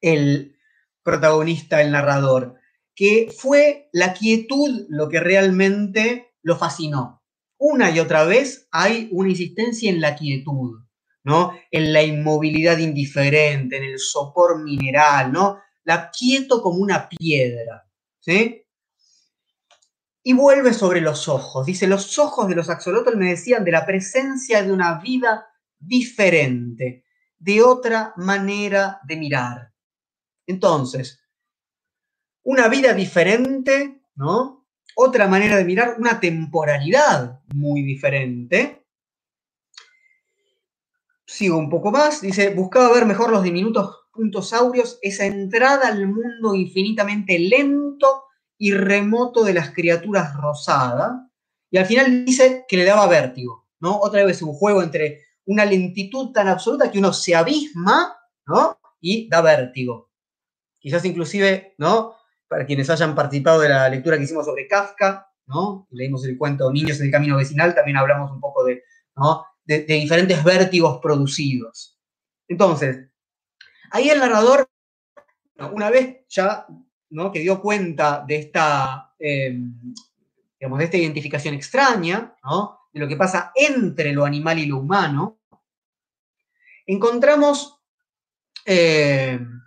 el protagonista, el narrador? que fue la quietud lo que realmente lo fascinó. Una y otra vez hay una insistencia en la quietud, ¿no? En la inmovilidad indiferente, en el sopor mineral, ¿no? La quieto como una piedra, ¿sí? Y vuelve sobre los ojos. Dice, los ojos de los axolotl me decían de la presencia de una vida diferente, de otra manera de mirar. Entonces, una vida diferente, ¿no? Otra manera de mirar, una temporalidad muy diferente. Sigo un poco más, dice, buscaba ver mejor los diminutos puntos áureos, esa entrada al mundo infinitamente lento y remoto de las criaturas rosadas, y al final dice que le daba vértigo, ¿no? Otra vez un juego entre una lentitud tan absoluta que uno se abisma, ¿no? Y da vértigo. Quizás inclusive, ¿no? Para quienes hayan participado de la lectura que hicimos sobre Kafka, ¿no? Leímos el cuento Niños en el Camino Vecinal, también hablamos un poco de, ¿no? de, diferentes vértigos producidos. Entonces, ahí el narrador, una vez ya que dio cuenta de esta, em, digamos, de esta identificación extraña, de lo que pasa entre lo animal y lo humano, encontramos... Em,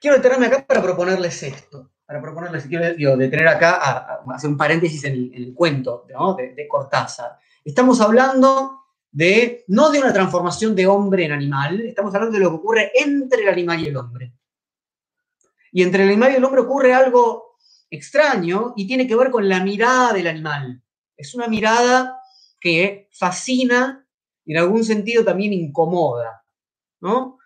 quiero detenerme acá para proponerles esto para proponerles, quiero detener acá, hacer un paréntesis en el, cuento de, Cortázar. Estamos hablando de, no de una transformación de hombre en animal, estamos hablando de lo que ocurre entre el animal y el hombre. Y entre el animal y el hombre ocurre algo extraño y tiene que ver con la mirada del animal. Es una mirada que fascina y en algún sentido también incomoda. ¿no?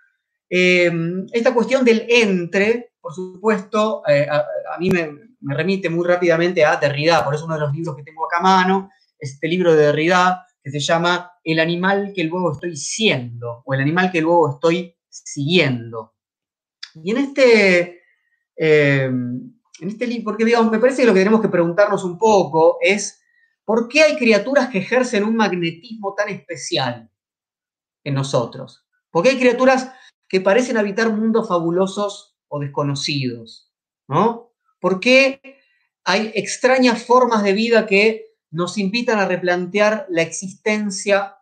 Eh, esta cuestión del entre por supuesto, eh, a, mí me, remite muy rápidamente a Derrida, por eso uno de los libros que tengo acá a mano, este libro de Derrida que se llama El animal que luego estoy siendo, o el animal que luego estoy siguiendo. Y en este, eh, en este libro, porque digamos, me parece que lo que tenemos que preguntarnos un poco es, ¿por qué hay criaturas que ejercen un magnetismo tan especial en nosotros? ¿Por qué hay criaturas que parecen habitar mundos fabulosos o desconocidos, ¿no? ¿Por qué hay extrañas formas de vida que nos invitan a replantear la existencia,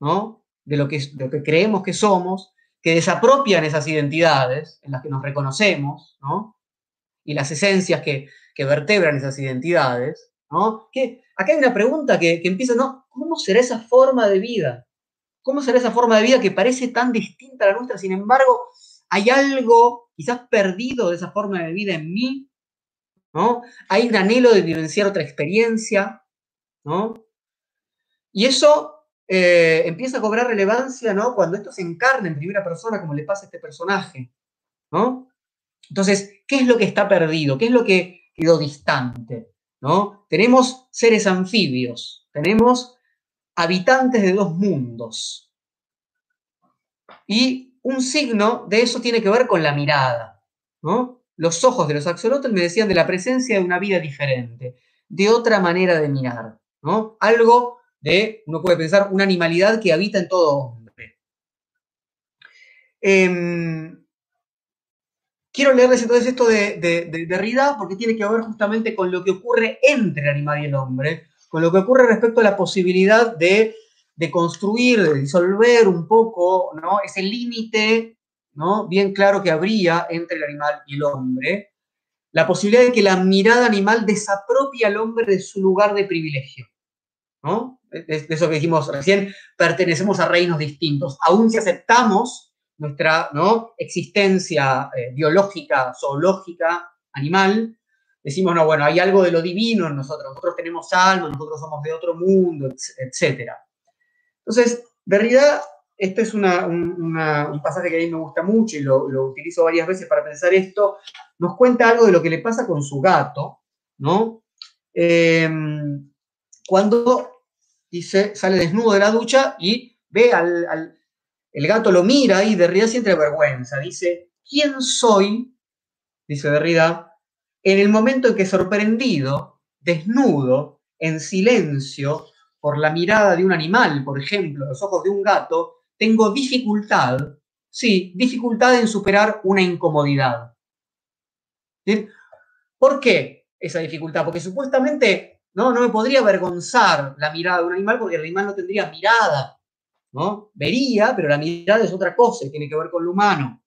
¿no? De lo que, lo que creemos que somos, que desapropian esas identidades en las que nos reconocemos, ¿no? Y las esencias que, vertebran esas identidades, ¿no? Que acá hay una pregunta que, que empieza, ¿no? ¿Cómo será esa forma de vida? ¿Cómo será esa forma de vida que parece tan distinta a la nuestra? Sin embargo, hay algo quizás perdido de esa forma de vida en mí, ¿no? Hay un anhelo de vivenciar otra experiencia, ¿no? Y eso eh, empieza a cobrar relevancia, ¿no? Cuando esto se encarna en primera persona, como le pasa a este personaje, ¿no? Entonces, ¿qué es lo que está perdido? ¿Qué es lo que quedó distante? ¿No? Tenemos seres anfibios, tenemos habitantes de dos mundos. Y un signo de eso tiene que ver con la mirada. ¿no? Los ojos de los axolotls me decían de la presencia de una vida diferente, de otra manera de mirar. ¿no? Algo de, uno puede pensar, una animalidad que habita en todo hombre. Em, quiero leerles entonces esto de, de, Derrida porque tiene que ver justamente con lo que ocurre entre el animal y el hombre, con lo que ocurre respecto a la posibilidad de de construir, de disolver un poco ¿no? ese límite ¿no? bien claro que habría entre el animal y el hombre, la posibilidad de que la mirada animal desapropie al hombre de su lugar de privilegio. ¿no? Eso que dijimos recién, pertenecemos a reinos distintos. Aún si aceptamos nuestra ¿no? existencia eh, biológica, zoológica, animal, decimos, no, bueno, hay algo de lo divino en nosotros, nosotros tenemos alma, nosotros somos de otro mundo, etcétera. Entonces, Derrida, este es un, pasaje que a mí me gusta mucho y lo, utilizo varias veces para pensar esto, nos cuenta algo de lo que le pasa con su gato, ¿no? Em, cuando sale desnudo de la ducha y ve al, el gato lo mira y Derrida siente vergüenza. Dice, ¿quién soy? Dice Derrida, en el momento en que sorprendido, desnudo, en silencio, por la mirada de un animal, por ejemplo, los ojos de un gato, tengo dificultad, sí, dificultad en superar una incomodidad. ¿Por qué esa dificultad? Porque supuestamente ¿no? no me podría avergonzar la mirada de un animal porque el animal no tendría mirada. ¿no? Vería, pero la mirada es otra cosa y tiene que ver con lo humano.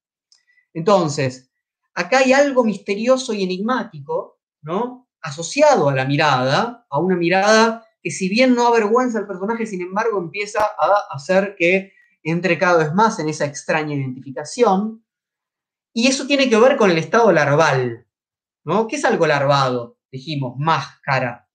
Entonces, acá hay algo misterioso y enigmático, ¿no? Asociado a la mirada, a una mirada que si bien no avergüenza al personaje, sin embargo empieza a hacer que entre cada vez más en esa extraña identificación. Y eso tiene que ver con el estado larval, ¿no? ¿Qué es algo larvado? Dijimos, máscara,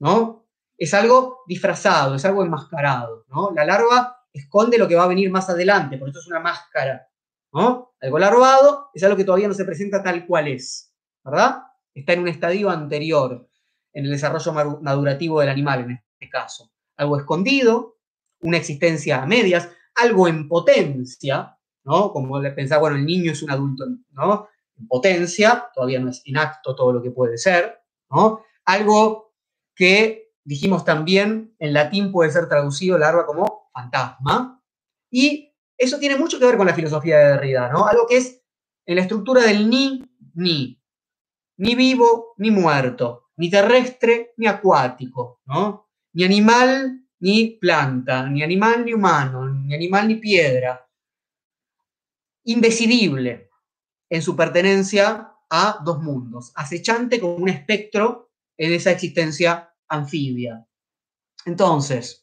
¿no? Es algo disfrazado, es algo enmascarado, ¿no? La larva esconde lo que va a venir más adelante, por eso es una máscara, ¿no? Algo larvado es algo que todavía no se presenta tal cual es, ¿verdad? Está en un estadio anterior en el desarrollo madurativo del animal, en este caso. Algo escondido, una existencia a medias, algo en potencia, ¿no? Como pensar, bueno, el niño es un adulto, ¿no? En potencia, todavía no es inacto todo lo que puede ser, ¿no? Algo que dijimos también en latín puede ser traducido larva como fantasma. Y eso tiene mucho que ver con la filosofía de Derrida, ¿no? Algo que es en la estructura del ni, ni. Ni vivo, ni muerto. Ni terrestre, ni acuático, ¿no? Ni animal, ni planta. Ni animal, ni humano. Ni animal, ni piedra. Indecidible en su pertenencia a dos mundos. Acechante como un espectro en esa existencia anfibia. Entonces,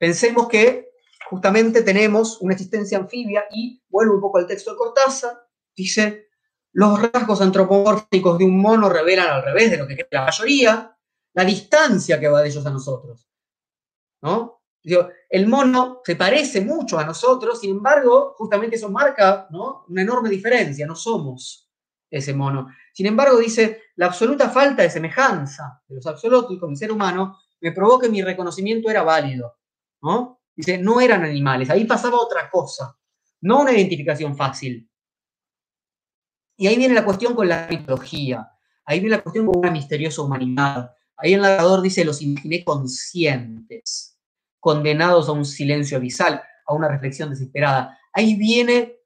Pensemos que justamente tenemos una existencia anfibia y vuelvo un poco al texto de Cortázar, dice, los rasgos antropomórficos de un mono revelan al revés de lo que cree la mayoría, la distancia que va de ellos a nosotros. ¿no? el mono se parece mucho a nosotros, sin embargo, justamente eso marca ¿no? una enorme diferencia, no somos ese mono. Sin embargo, dice, la absoluta falta de semejanza de los absolutos con el ser humano me probó que mi reconocimiento era válido. ¿no? Dice, no eran animales, ahí pasaba otra cosa, no una identificación fácil. Y ahí viene la cuestión con la mitología, ahí viene la cuestión con una misteriosa humanidad. Ahí el narrador dice, los imaginé conscientes, condenados a un silencio abisal, a una reflexión desesperada. Ahí viene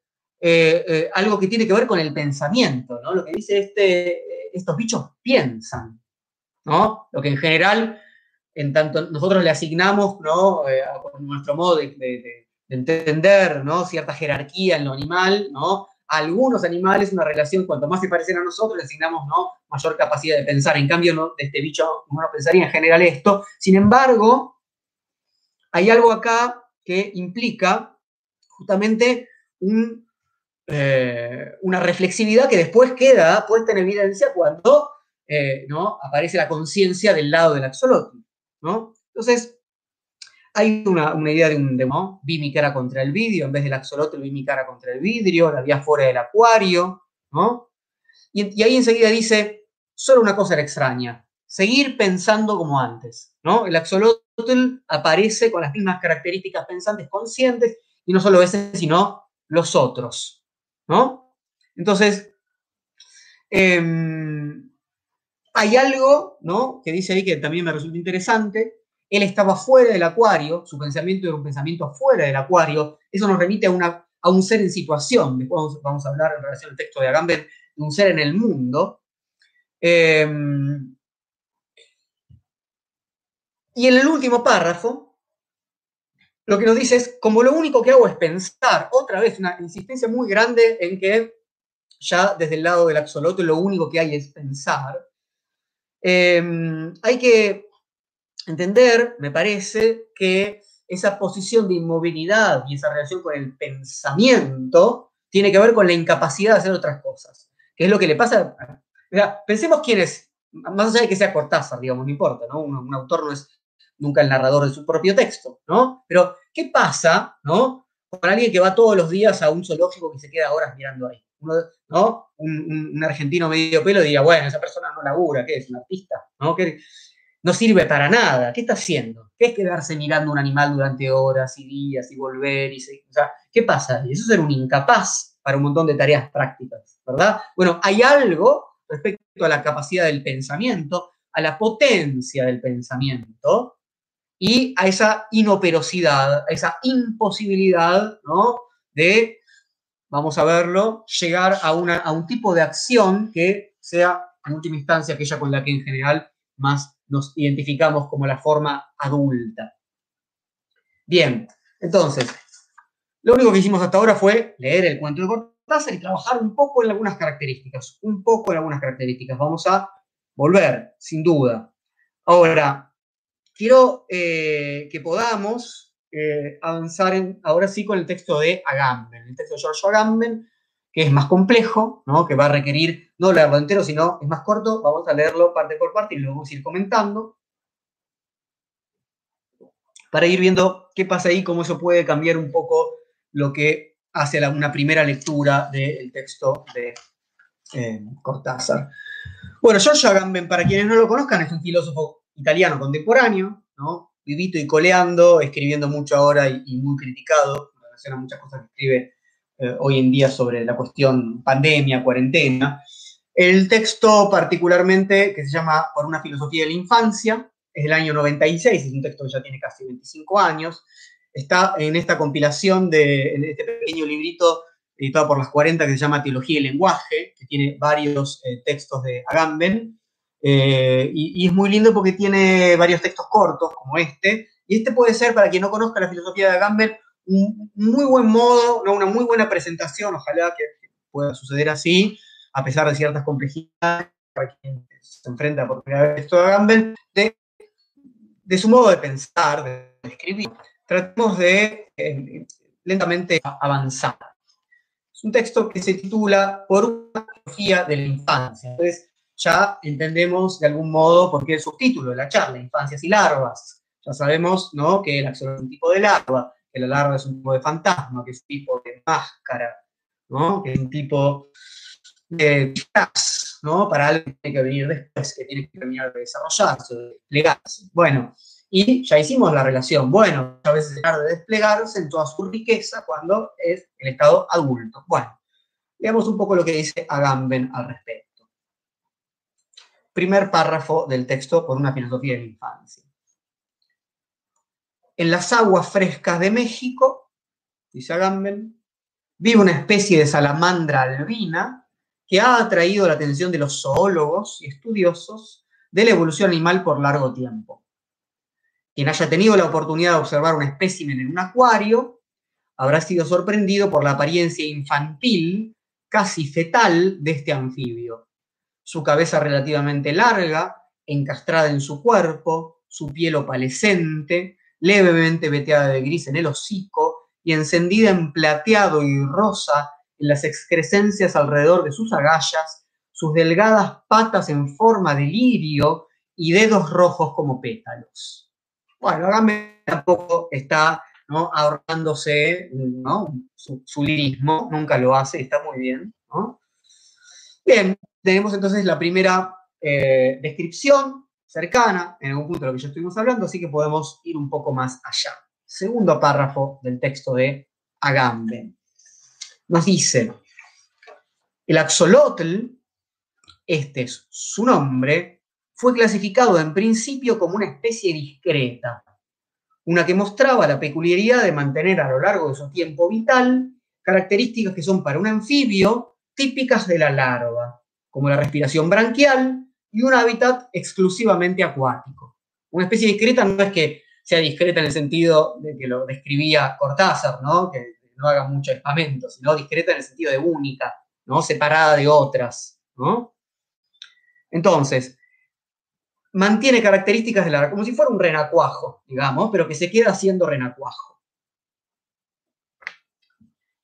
eh, eh, algo que tiene que ver con el pensamiento, ¿no? Lo que dice este, estos bichos piensan, ¿no? Lo que en general en tanto nosotros le asignamos, ¿no? Eh, con nuestro modo de, entender, ¿no? Cierta jerarquía en lo animal, ¿no? A algunos animales una relación, cuanto más se parecen a nosotros, le asignamos, ¿no? Mayor capacidad de pensar. En cambio, de este bicho uno no pensaría en general esto. Sin embargo, hay algo acá que implica justamente eh, una reflexividad que después queda puesta en evidencia cuando eh, ¿no? aparece la conciencia del lado del axolotl. Entonces, hay una, idea de un demo, vi mi cara contra el vidrio, en vez del axolotl vi mi cara contra el vidrio, la vi afuera del acuario, ¿no? Y, ahí enseguida dice, solo una cosa era extraña, seguir pensando como antes, ¿no? El axolotl aparece con las mismas características pensantes conscientes, y no solo ese, sino los otros, ¿no? Entonces, em, hay algo, ¿no? Que dice ahí que también me resulta interesante. Él estaba fuera del acuario, su pensamiento era un pensamiento fuera del acuario. Eso nos remite a, una, a un ser en situación. Después vamos, a hablar en relación al texto de Agamben de un ser en el mundo. Em, y en el último párrafo, lo que nos dice es, como lo único que hago es pensar, otra vez una insistencia muy grande en que ya desde el lado del axolotl lo único que hay es pensar, Em, hay que entender, me parece, que esa posición de inmovilidad y esa relación con el pensamiento tiene que ver con la incapacidad de hacer otras cosas, que es lo que le pasa. pensemos quién es, más allá de que sea Cortázar, digamos, no importa, ¿no? Un, autor no es nunca el narrador de su propio texto, ¿no? Pero, ¿qué pasa, ¿no? Con alguien que va todos los días a un zoológico y se queda horas mirando ahí. ¿no? Un, argentino medio pelo diría, bueno, esa persona no labura, ¿qué es? ¿Un artista? ¿No? Que no sirve para nada. ¿Qué está haciendo? ¿Qué es quedarse mirando un animal durante horas y días y volver? Y o sea, ¿qué pasa? Eso es ser un incapaz para un montón de tareas prácticas, ¿verdad? Bueno, hay algo respecto a la capacidad del pensamiento, a la potencia del pensamiento y a esa inoperosidad, a esa imposibilidad, ¿no? De vamos a verlo, llegar a, una, a un tipo de acción que sea, en última instancia, aquella con la que en general más nos identificamos como la forma adulta. Bien, entonces, lo único que hicimos hasta ahora fue leer el cuento de Cortázar y trabajar un poco en algunas características, un poco en algunas características. Vamos a volver, sin duda. Ahora, quiero eh, que podamos eh, avanzar ahora sí con el texto de Agamben, el texto de George Agamben, que es más complejo, ¿no? que va a requerir no leerlo entero, sino es más corto, vamos a leerlo parte por parte y lo vamos a ir comentando para ir viendo qué pasa ahí, cómo eso puede cambiar un poco lo que hace una primera lectura del texto de eh, Cortázar. Bueno, Giorgio Agamben, para quienes no lo conozcan, es un filósofo italiano contemporáneo, ¿no? vivito y coleando, escribiendo mucho ahora y, muy criticado en relación a muchas cosas que escribe eh, hoy en día sobre la cuestión pandemia, cuarentena. El texto particularmente, que se llama Por una filosofía de la infancia, es del año 96, es un texto que ya tiene casi 25 años, está en esta compilación de en este pequeño librito editado por las 40 que se llama Teología y Lenguaje, que tiene varios eh, textos de Agamben, eh, y, es muy lindo porque tiene varios textos cortos, como este, y este puede ser, para quien no conozca la filosofía de Agamben, un muy buen modo, una muy buena presentación, ojalá que, pueda suceder así, a pesar de ciertas complejidades, para quien se enfrenta por primera vez de Agamben, de de su modo de pensar, de escribir, tratemos de eh, lentamente avanzar. Es un texto que se titula Por una filosofía de la infancia. Entonces, ya entendemos de algún modo por qué el subtítulo de la charla, Infancias y Larvas. Ya sabemos ¿no? que el axón es un tipo de larva, que la larva es un tipo de fantasma, que es un tipo de máscara, ¿no? que es un tipo de ¿no? Para algo que tiene que venir después, que tiene que terminar de desarrollarse, de desplegarse. Bueno, y ya hicimos la relación. Bueno, a veces dejar de desplegarse en toda su riqueza cuando es el estado adulto. Bueno, veamos un poco lo que dice Agamben al respecto. Primer párrafo del texto por una filosofía de la infancia. En las aguas frescas de México, dice Agamben, vive una especie de salamandra albina que ha atraído la atención de los zoólogos y estudiosos de la evolución animal por largo tiempo. Quien haya tenido la oportunidad de observar un espécimen en un acuario habrá sido sorprendido por la apariencia infantil, casi fetal, de este anfibio. Su cabeza relativamente larga, encastrada en su cuerpo, su piel opalescente, levemente veteada de gris en el hocico y encendida en plateado y rosa en las excrescencias alrededor de sus agallas, sus delgadas patas en forma de lirio y dedos rojos como pétalos. Bueno, Agamben tampoco está ¿no? ahorrándose Su, lirismo, nunca lo hace, está muy bien. Bien, tenemos entonces la primera eh, descripción cercana, en algún punto de lo que ya estuvimos hablando, así que podemos ir un poco más allá. Segundo párrafo del texto de Agamben nos dice, el axolotl, este es su nombre, fue clasificado en principio como una especie discreta, una que mostraba la peculiaridad de mantener a lo largo de su tiempo vital características que son para un anfibio típicas de la larva, como la respiración branquial y un hábitat exclusivamente acuático. Una especie discreta no es que sea discreta en el sentido de que lo describía Cortázar, ¿no? que no haga mucho espamento, sino discreta en el sentido de única, ¿no? Separada de otras, ¿no? Entonces, mantiene características de la, como si fuera un renacuajo, digamos, pero que se queda siendo renacuajo.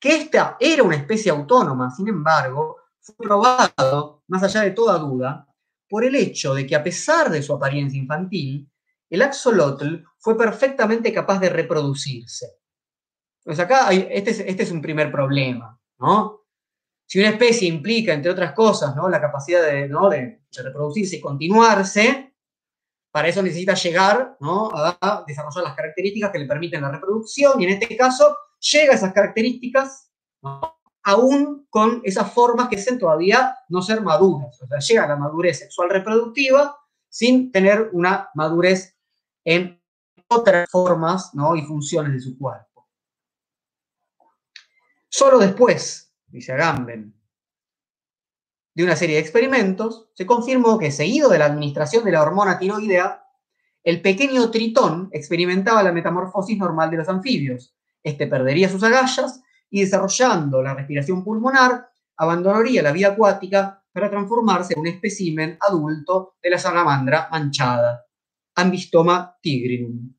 Que esta era una especie autónoma, sin embargo, fue probado, más allá de toda duda, por el hecho de que a pesar de su apariencia infantil, el axolotl fue perfectamente capaz de reproducirse. Pues acá este, es, este es un primer problema, ¿no? Si una especie implica, entre otras cosas, la capacidad de, reproducirse y continuarse, para eso necesita llegar a desarrollar las características que le permiten la reproducción, y en este caso llega a esas características aún con esas formas que dicen todavía no ser maduras. O sea, llega a la madurez sexual reproductiva sin tener una madurez en otras formas y funciones de su cuerpo. Solo después, dice Agamben, de una serie de experimentos, se confirmó que seguido de la administración de la hormona tiroidea, el pequeño tritón experimentaba la metamorfosis normal de los anfibios. Este perdería sus agallas y desarrollando la respiración pulmonar, abandonaría la vida acuática para transformarse en un espécimen adulto de la salamandra manchada, Ambistoma tigrinum.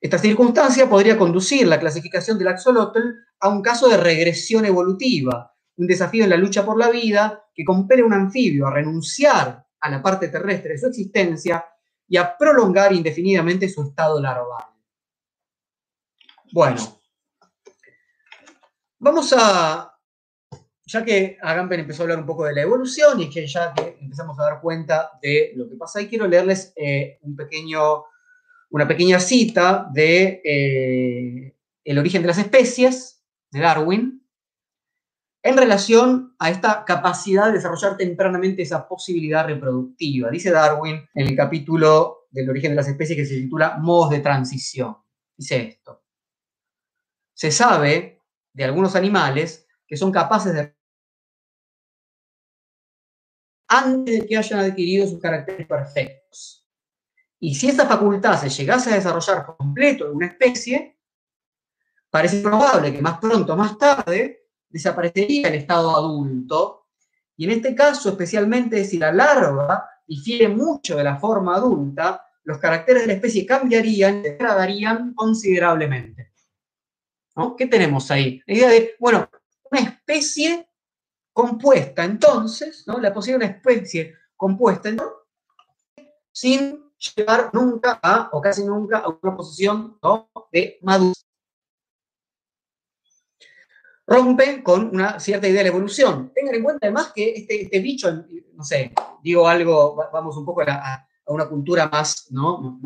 Esta circunstancia podría conducir la clasificación del axolotl a un caso de regresión evolutiva, un desafío en la lucha por la vida que compele a un anfibio a renunciar a la parte terrestre de su existencia y a prolongar indefinidamente su estado larval. Bueno, vamos a, ya que Agamben empezó a hablar un poco de la evolución y que ya que empezamos a dar cuenta de lo que pasa ahí, quiero leerles eh, un pequeño, una pequeña cita de eh, El origen de las especies, de Darwin, en relación a esta capacidad de desarrollar tempranamente esa posibilidad reproductiva. Dice Darwin en el capítulo del origen de las especies que se titula Modos de transición. Dice esto. Se sabe de algunos animales que son capaces de antes de que hayan adquirido sus caracteres perfectos. Y si esa facultad se llegase a desarrollar completo en una especie, parece probable que más pronto o más tarde desaparecería el estado adulto. Y en este caso, especialmente si la larva difiere mucho de la forma adulta, los caracteres de la especie cambiarían y degradarían considerablemente. ¿Qué tenemos ahí? La idea de, bueno, una especie compuesta entonces, ¿no? La posibilidad de una especie compuesta sin llegar nunca a, o casi nunca, a una posición de madurez rompe con una cierta idea de la evolución. Tengan en cuenta además que este, este bicho, no sé, digo algo, vamos un poco a, una cultura más, ¿no?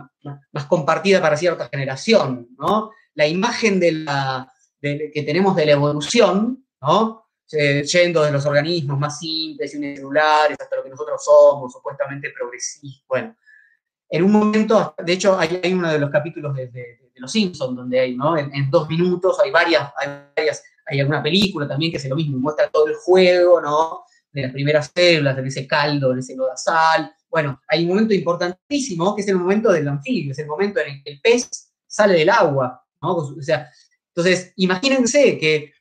más, compartida para cierta generación, ¿no? La imagen de la, que tenemos de la evolución, ¿no? yendo de los organismos más simples y unicelulares hasta lo que nosotros somos, supuestamente progresistas. Bueno, en un momento, de hecho, hay, uno de los capítulos de, Los Simpsons donde hay, ¿no? En, en, dos minutos hay varias, hay hay alguna película también que hace lo mismo, muestra todo el juego, ¿no? De las primeras células, de ese caldo, de ese lodazal. Bueno, hay un momento importantísimo que es el momento del anfibio, es el momento en el que el pez sale del agua, ¿no? O sea, entonces, imagínense que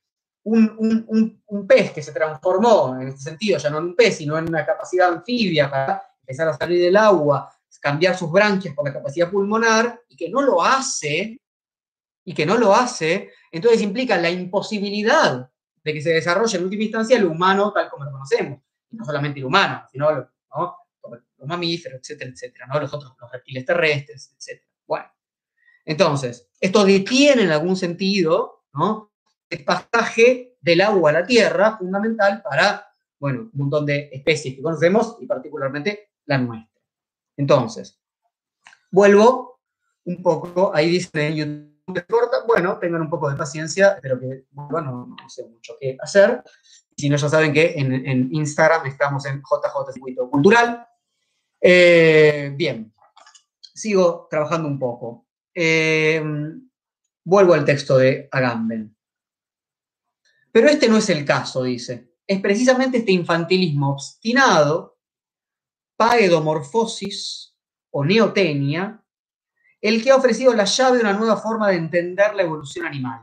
un, un, pez que se transformó en este sentido, ya no en un pez, sino en una capacidad anfibia para empezar a salir del agua, cambiar sus branquias por la capacidad pulmonar, y que no lo hace, y que no lo hace, entonces implica la imposibilidad de que se desarrolle en última instancia el humano tal como lo conocemos. Y no solamente el humano, sino los, mamíferos, etcétera, etcétera, ¿no? los otros, reptiles terrestres, etcétera. Bueno, entonces, esto detiene en algún sentido ¿no? el pasaje del agua a la tierra, fundamental para, bueno, un montón de especies que conocemos y particularmente la nuestra. Entonces, vuelvo un poco, ahí dice en YouTube corta, bueno, tengan un poco de paciencia, pero que, bueno, no, sé mucho qué hacer. Si no, ya saben que en, Instagram estamos en JJ Circuito Cultural. Eh, bien, sigo trabajando un poco. Eh, vuelvo al texto de Agamben. Pero este no es el caso, dice. Es precisamente este infantilismo obstinado, paedomorfosis o neotenia, el que ha ofrecido la llave de una nueva forma de entender la evolución animal.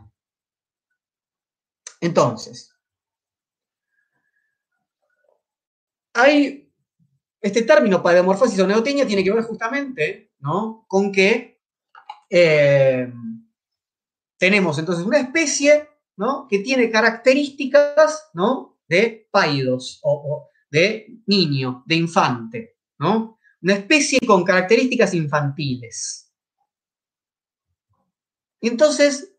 Entonces, hay este término paedomorfosis o neotenia tiene que ver justamente ¿no? con que eh, tenemos entonces una especie ¿no? que tiene características ¿no? de paidos o, de niño, de infante. ¿no? Una especie con características infantiles. Entonces,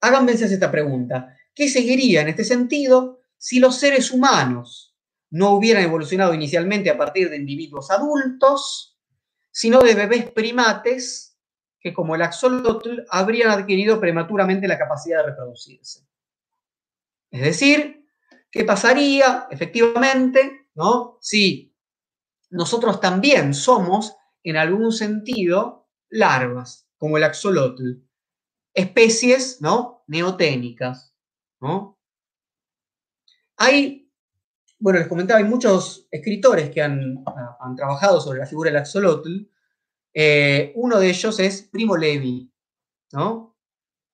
háganme esta pregunta. ¿Qué seguiría en este sentido si los seres humanos no hubieran evolucionado inicialmente a partir de individuos adultos, sino de bebés primates que, como el axolotl, habrían adquirido prematuramente la capacidad de reproducirse? Es decir, ¿qué pasaría efectivamente ¿no? si nosotros también somos, en algún sentido, larvas, como el axolotl? especies ¿no? neoténicas. ¿no? Hay, bueno, les comentaba, hay muchos escritores que han, trabajado sobre la figura del axolotl. Eh, uno de ellos es Primo Levi, ¿no?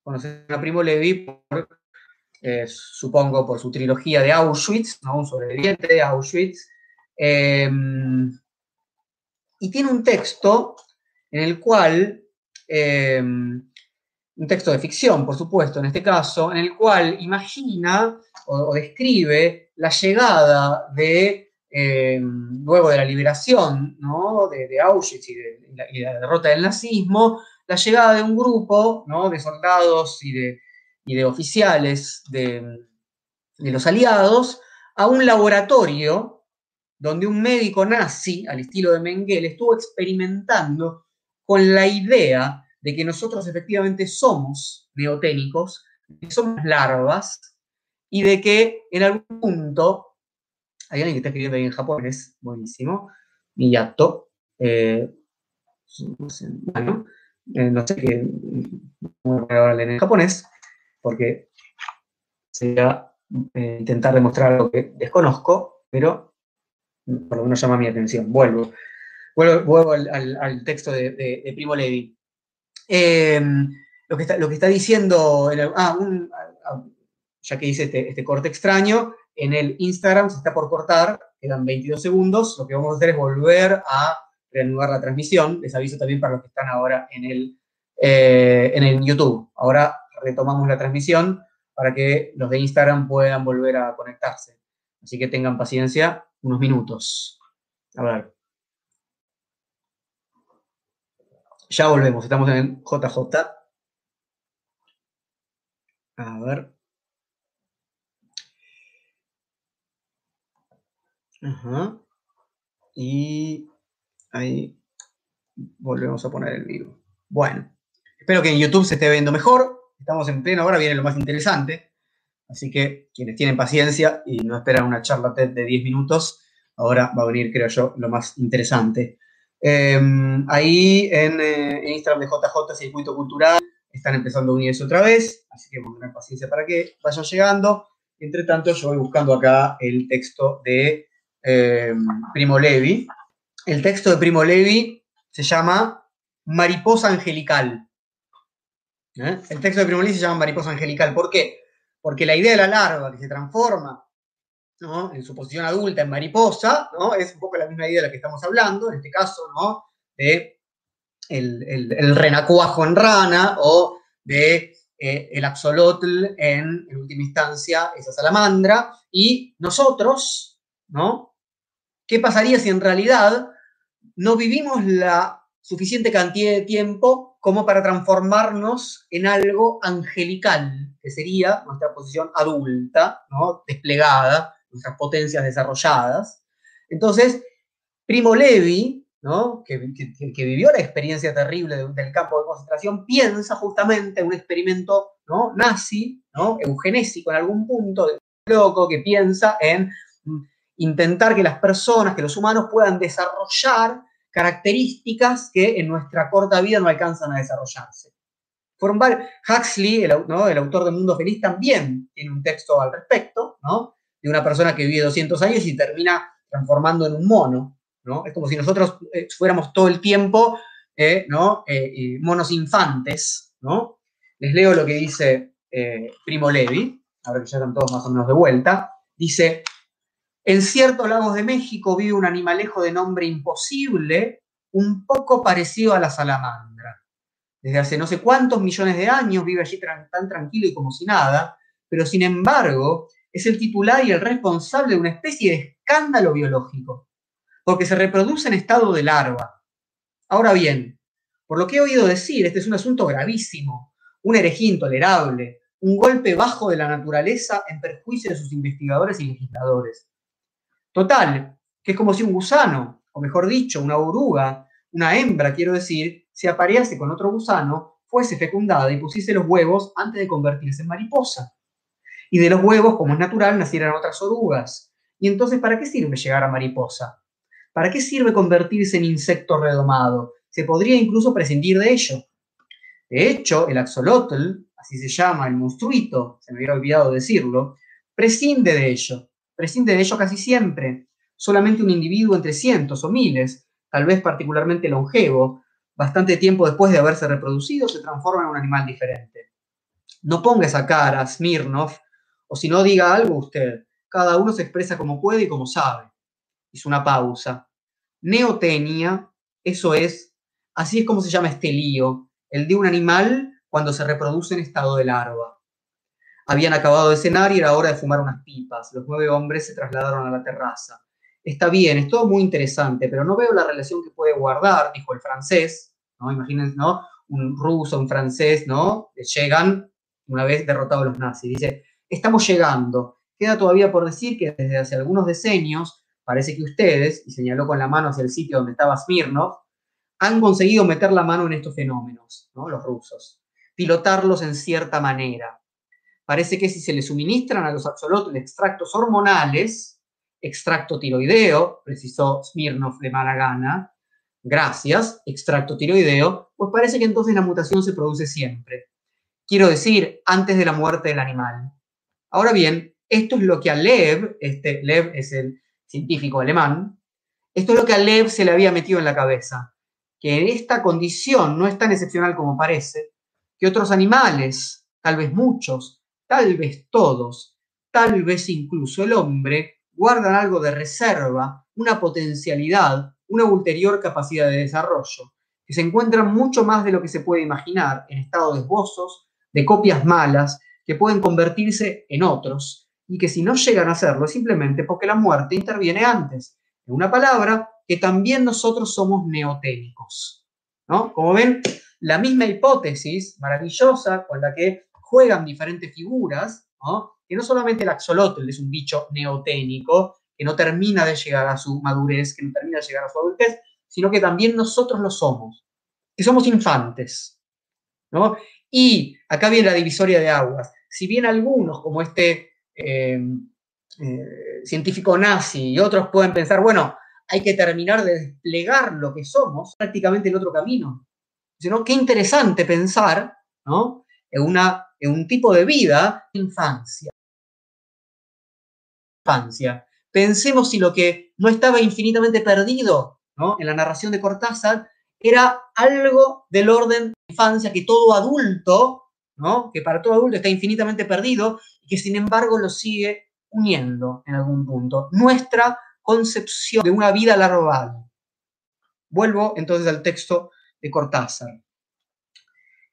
Conocen a Primo Levi eh, supongo, por su trilogía de Auschwitz, ¿no? Un sobreviviente de Auschwitz. Em, y tiene un texto en el cual em, un texto de ficción, por supuesto, en este caso, en el cual imagina o, describe la llegada de, eh, luego de la liberación de, Auschwitz y la, derrota del nazismo, la llegada de un grupo de soldados y de, y oficiales de, los aliados a un laboratorio donde un médico nazi, al estilo de Mengele, estuvo experimentando con la idea de que nosotros efectivamente somos neoténicos, que somos larvas, y de que en algún punto, hay alguien que está escribiendo ahí en japonés, buenísimo, Miyato, eh, bueno, eh, no sé qué, voy a leer en japonés, porque sería eh, intentar demostrar algo que desconozco, pero por lo menos llama mi atención. Vuelvo. Vuelvo, al, texto de Primo Levi. Eh, lo, que está, diciendo, ah, ah, ya que hice este, este, corte extraño, en el Instagram se está por cortar, quedan 22 segundos, lo que vamos a hacer es volver a reanudar la transmisión, les aviso también para los que están ahora en el, eh, en el YouTube. Ahora retomamos la transmisión para que los de Instagram puedan volver a conectarse. Así que tengan paciencia unos minutos. A ver. Ya volvemos, estamos en JJ. A ver. Ajá. Y ahí volvemos a poner el vivo. Bueno, espero que en YouTube se esté viendo mejor. Estamos en pleno, ahora viene lo más interesante. Así que quienes tienen paciencia y no esperan una charla TED de 10 minutos, ahora va a venir, creo yo, lo más interesante. Em, ahí en, eh, en, Instagram de JJ Circuito Cultural están empezando a unirse otra vez, así que a tener paciencia para que vayan llegando. Entre tanto, yo voy buscando acá el texto de em, Primo Levi. El texto de Primo Levi se llama Mariposa Angelical. ¿Eh? El texto de Primo Levi se llama Mariposa Angelical. ¿Por qué? Porque la idea de la larva que se transforma en su posición adulta en mariposa, ¿no? es un poco la misma idea de la que estamos hablando, en este caso, ¿no? de el, renacuajo en rana o de eh, el axolotl en, en última instancia, esa salamandra, y nosotros, ¿no? ¿Qué pasaría si en realidad no vivimos la suficiente cantidad de tiempo como para transformarnos en algo angelical, que sería nuestra posición adulta, ¿no? desplegada, nuestras potencias desarrolladas. Entonces, Primo Levi, ¿no? que, vivió la experiencia terrible del campo de concentración, piensa justamente en un experimento ¿no? nazi, ¿no? eugenésico en algún punto, de loco, que piensa en intentar que las personas, que los humanos puedan desarrollar características que en nuestra corta vida no alcanzan a desarrollarse. Huxley, el, el autor de Mundo Feliz, también tiene un texto al respecto, ¿no? de una persona que vive 200 años y termina transformando en un mono, ¿no? Es como si nosotros eh, fuéramos todo el tiempo, eh, ¿no? Eh, monos infantes, ¿no? Les leo lo que dice Primo Levi, ahora que ya están todos más o menos de vuelta. Dice, en ciertos lagos de México vive un animalejo de nombre imposible, un poco parecido a la salamandra. Desde hace no sé cuántos millones de años vive allí tan tranquilo y como si nada, pero sin embargo es el titular y el responsable de una especie de escándalo biológico, porque se reproduce en estado de larva. Ahora bien, por lo que he oído decir, este es un asunto gravísimo, una herejía intolerable, un golpe bajo de la naturaleza en perjuicio de sus investigadores y legisladores. Total, que es como si un gusano, o mejor dicho, una oruga, una hembra, quiero decir, se aparease con otro gusano, fuese fecundada y pusiese los huevos antes de convertirse en mariposa y de los huevos, como es natural, nacieran otras orugas. Y entonces, ¿para qué sirve llegar a mariposa? ¿Para qué sirve convertirse en insecto redomado? Se podría incluso prescindir de ello. De hecho, el axolotl, así se llama, el monstruito, se me hubiera olvidado decirlo, prescinde de ello. Prescinde de ello casi siempre. Solamente un individuo entre cientos o miles, tal vez particularmente longevo, bastante tiempo después de haberse reproducido, se transforma en un animal diferente. No ponga esa cara, Smirnov, o si no, diga algo usted. Cada uno se expresa como puede y como sabe. Hizo una pausa. Neotenia, eso es, así es como se llama este lío, el de un animal cuando se reproduce en estado de larva. Habían acabado de cenar y era hora de fumar unas pipas. Los nueve hombres se trasladaron a la terraza. Está bien, es todo muy interesante, pero no veo la relación que puede guardar, dijo el francés, ¿no? Imagínense, ¿no? Un ruso, un francés, ¿no? Llegan una vez derrotados los nazis. Dice, estamos llegando. Queda todavía por decir que desde hace algunos decenios, parece que ustedes, y señaló con la mano hacia el sitio donde estaba Smirnov, han conseguido meter la mano en estos fenómenos, ¿no? los rusos, pilotarlos en cierta manera. Parece que si se les suministran a los axolotls extractos hormonales, extracto tiroideo, precisó Smirnov de mala gana, gracias, extracto tiroideo, pues parece que entonces la mutación se produce siempre. Quiero decir, antes de la muerte del animal. Ahora bien, esto es lo que a Lev, este Lev es el científico alemán, esto es lo que a Lev se le había metido en la cabeza, que esta condición no es tan excepcional como parece, que otros animales, tal vez muchos, tal vez todos, tal vez incluso el hombre, guardan algo de reserva, una potencialidad, una ulterior capacidad de desarrollo, que se encuentran mucho más de lo que se puede imaginar en estado de esbozos, de copias malas, que pueden convertirse en otros, y que si no llegan a hacerlo simplemente porque la muerte interviene antes. En una palabra, que también nosotros somos neoténicos. ¿no? Como ven, la misma hipótesis maravillosa con la que juegan diferentes figuras, que no solamente el axolotl es un bicho neoténico, que no termina de llegar a su madurez, que no termina de llegar a su adultez, sino que también nosotros lo somos, que somos infantes. ¿no? Y acá viene la divisoria de aguas. Si bien algunos, como este eh, eh, científico nazi y otros pueden pensar, bueno, hay que terminar de desplegar lo que somos, prácticamente el otro camino. Sino, qué interesante pensar ¿no? en, una, en un tipo de vida infancia. Infancia. Pensemos si lo que no estaba infinitamente perdido ¿no? en la narración de Cortázar era algo del orden de infancia que todo adulto, ¿no? que para todo adulto está infinitamente perdido y que sin embargo lo sigue uniendo en algún punto. Nuestra concepción de una vida larval. Vuelvo entonces al texto de Cortázar,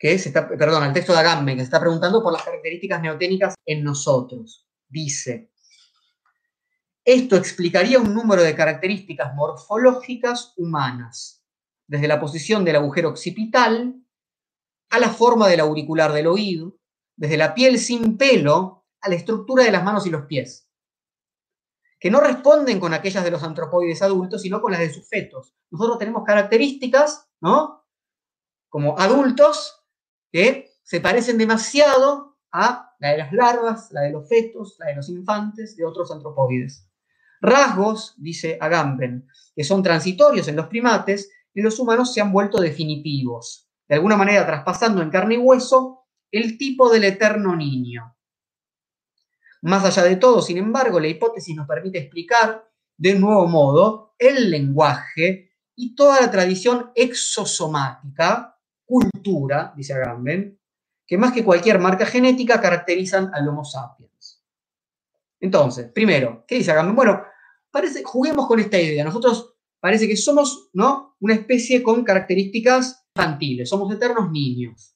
que se está, perdón, al texto de Agamben, que se está preguntando por las características neoténicas en nosotros. Dice, esto explicaría un número de características morfológicas humanas, desde la posición del agujero occipital a la forma del auricular del oído, desde la piel sin pelo a la estructura de las manos y los pies que no responden con aquellas de los antropoides adultos, sino con las de sus fetos. Nosotros tenemos características, ¿no? Como adultos, que se parecen demasiado a la de las larvas, la de los fetos, la de los infantes, de otros antropoides. Rasgos, dice Agamben, que son transitorios en los primates, en los humanos se han vuelto definitivos, de alguna manera traspasando en carne y hueso el tipo del eterno niño. Más allá de todo, sin embargo, la hipótesis nos permite explicar de nuevo modo el lenguaje y toda la tradición exosomática, cultura, dice Agamben, que más que cualquier marca genética caracterizan al Homo sapiens. Entonces, primero, ¿qué dice Agamben? Bueno, parece, juguemos con esta idea. Nosotros parece que somos ¿no? una especie con características infantiles, somos eternos niños.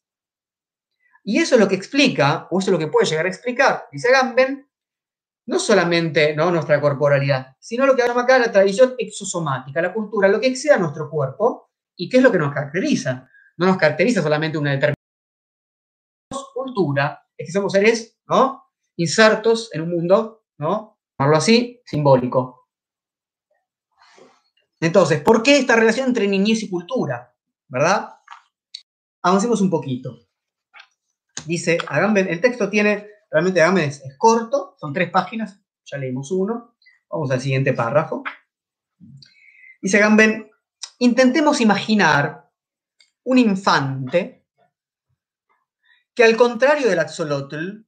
Y eso es lo que explica, o eso es lo que puede llegar a explicar, dice Gamben, no solamente ¿no? nuestra corporalidad, sino lo que llama acá la tradición exosomática, la cultura, lo que exceda nuestro cuerpo y qué es lo que nos caracteriza. No nos caracteriza solamente una determinada cultura, es que somos seres ¿no? insertos en un mundo, ¿no? llamarlo así, simbólico. Entonces, ¿por qué esta relación entre niñez y cultura? ¿Verdad? Avancemos un poquito dice, Agamben, el texto tiene, realmente Agamben es, corto, son tres páginas, ya leímos uno, vamos al siguiente párrafo. Dice Agamben, intentemos imaginar un infante que al contrario del axolotl,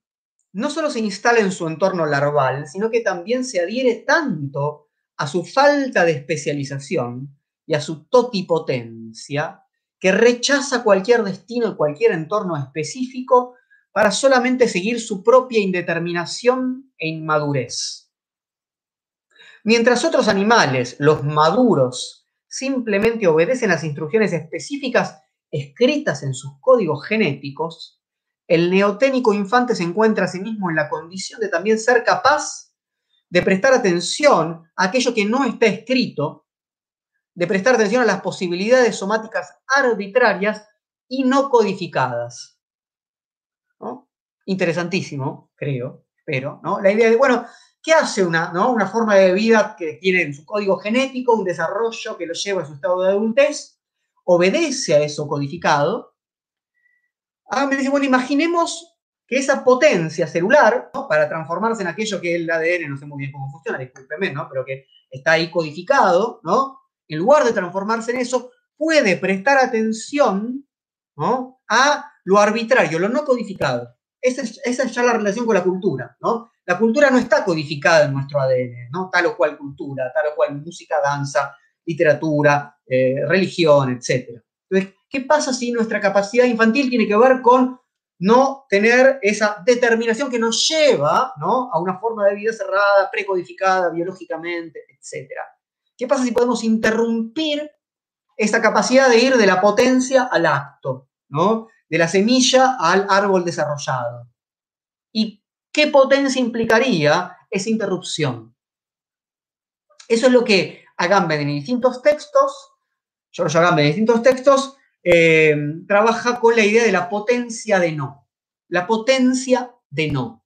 no solo se instala en su entorno larval, sino que también se adhiere tanto a su falta de especialización y a su totipotencia, que rechaza cualquier destino y cualquier entorno específico para solamente seguir su propia indeterminación e inmadurez. Mientras otros animales, los maduros, simplemente obedecen las instrucciones específicas escritas en sus códigos genéticos, el neoténico infante se encuentra a sí mismo en la condición de también ser capaz de prestar atención a aquello que no está escrito, de prestar atención a las posibilidades somáticas arbitrarias y no codificadas. Interesantísimo, creo, pero ¿no? la idea de, bueno, ¿qué hace una, ¿no? una forma de vida que tiene en su código genético un desarrollo que lo lleva a su estado de adultez? Obedece a eso codificado. Ah, me dice, bueno, imaginemos que esa potencia celular, para transformarse en aquello que el ADN, no sé muy bien cómo funciona, discúlpeme, ¿no? pero que está ahí codificado, ¿no? en lugar de transformarse en eso, puede prestar atención ¿no? a lo arbitrario, lo no codificado. Esa es, ya la relación con la cultura, ¿no? La cultura no está codificada en nuestro ADN, ¿no? Tal o cual cultura, tal o cual música, danza, literatura, eh, religión, etc. Entonces, ¿qué pasa si nuestra capacidad infantil tiene que ver con no tener esa determinación que nos lleva ¿no? a una forma de vida cerrada, precodificada biológicamente, etc. ¿Qué pasa si podemos interrumpir esa capacidad de ir de la potencia al acto? ¿no? de la semilla al árbol desarrollado. ¿Y qué potencia implicaría esa interrupción? Eso es lo que Agamben en distintos textos, George Agamben en distintos textos, eh, trabaja con la idea de la potencia de no. La potencia de no.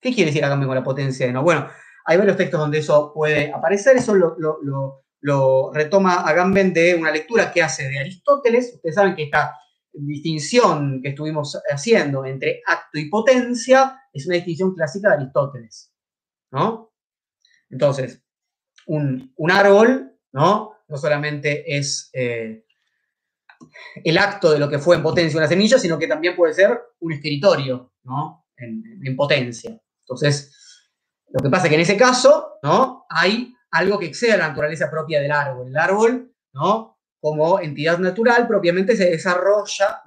¿Qué quiere decir Agamben con la potencia de no? Bueno, hay varios textos donde eso puede aparecer, eso lo, retoma Agamben de una lectura que hace de Aristóteles. Ustedes saben que está distinción que estuvimos haciendo entre acto y potencia es una distinción clásica de Aristóteles, ¿no? Entonces, un, árbol, ¿no? No solamente es eh, el acto de lo que fue en potencia una semilla, sino que también puede ser un escritorio, ¿no? En, en potencia. Entonces, lo que pasa es que en ese caso, ¿no? Hay algo que excede a la naturaleza propia del árbol. El árbol, ¿no? como entidad natural propiamente se desarrolla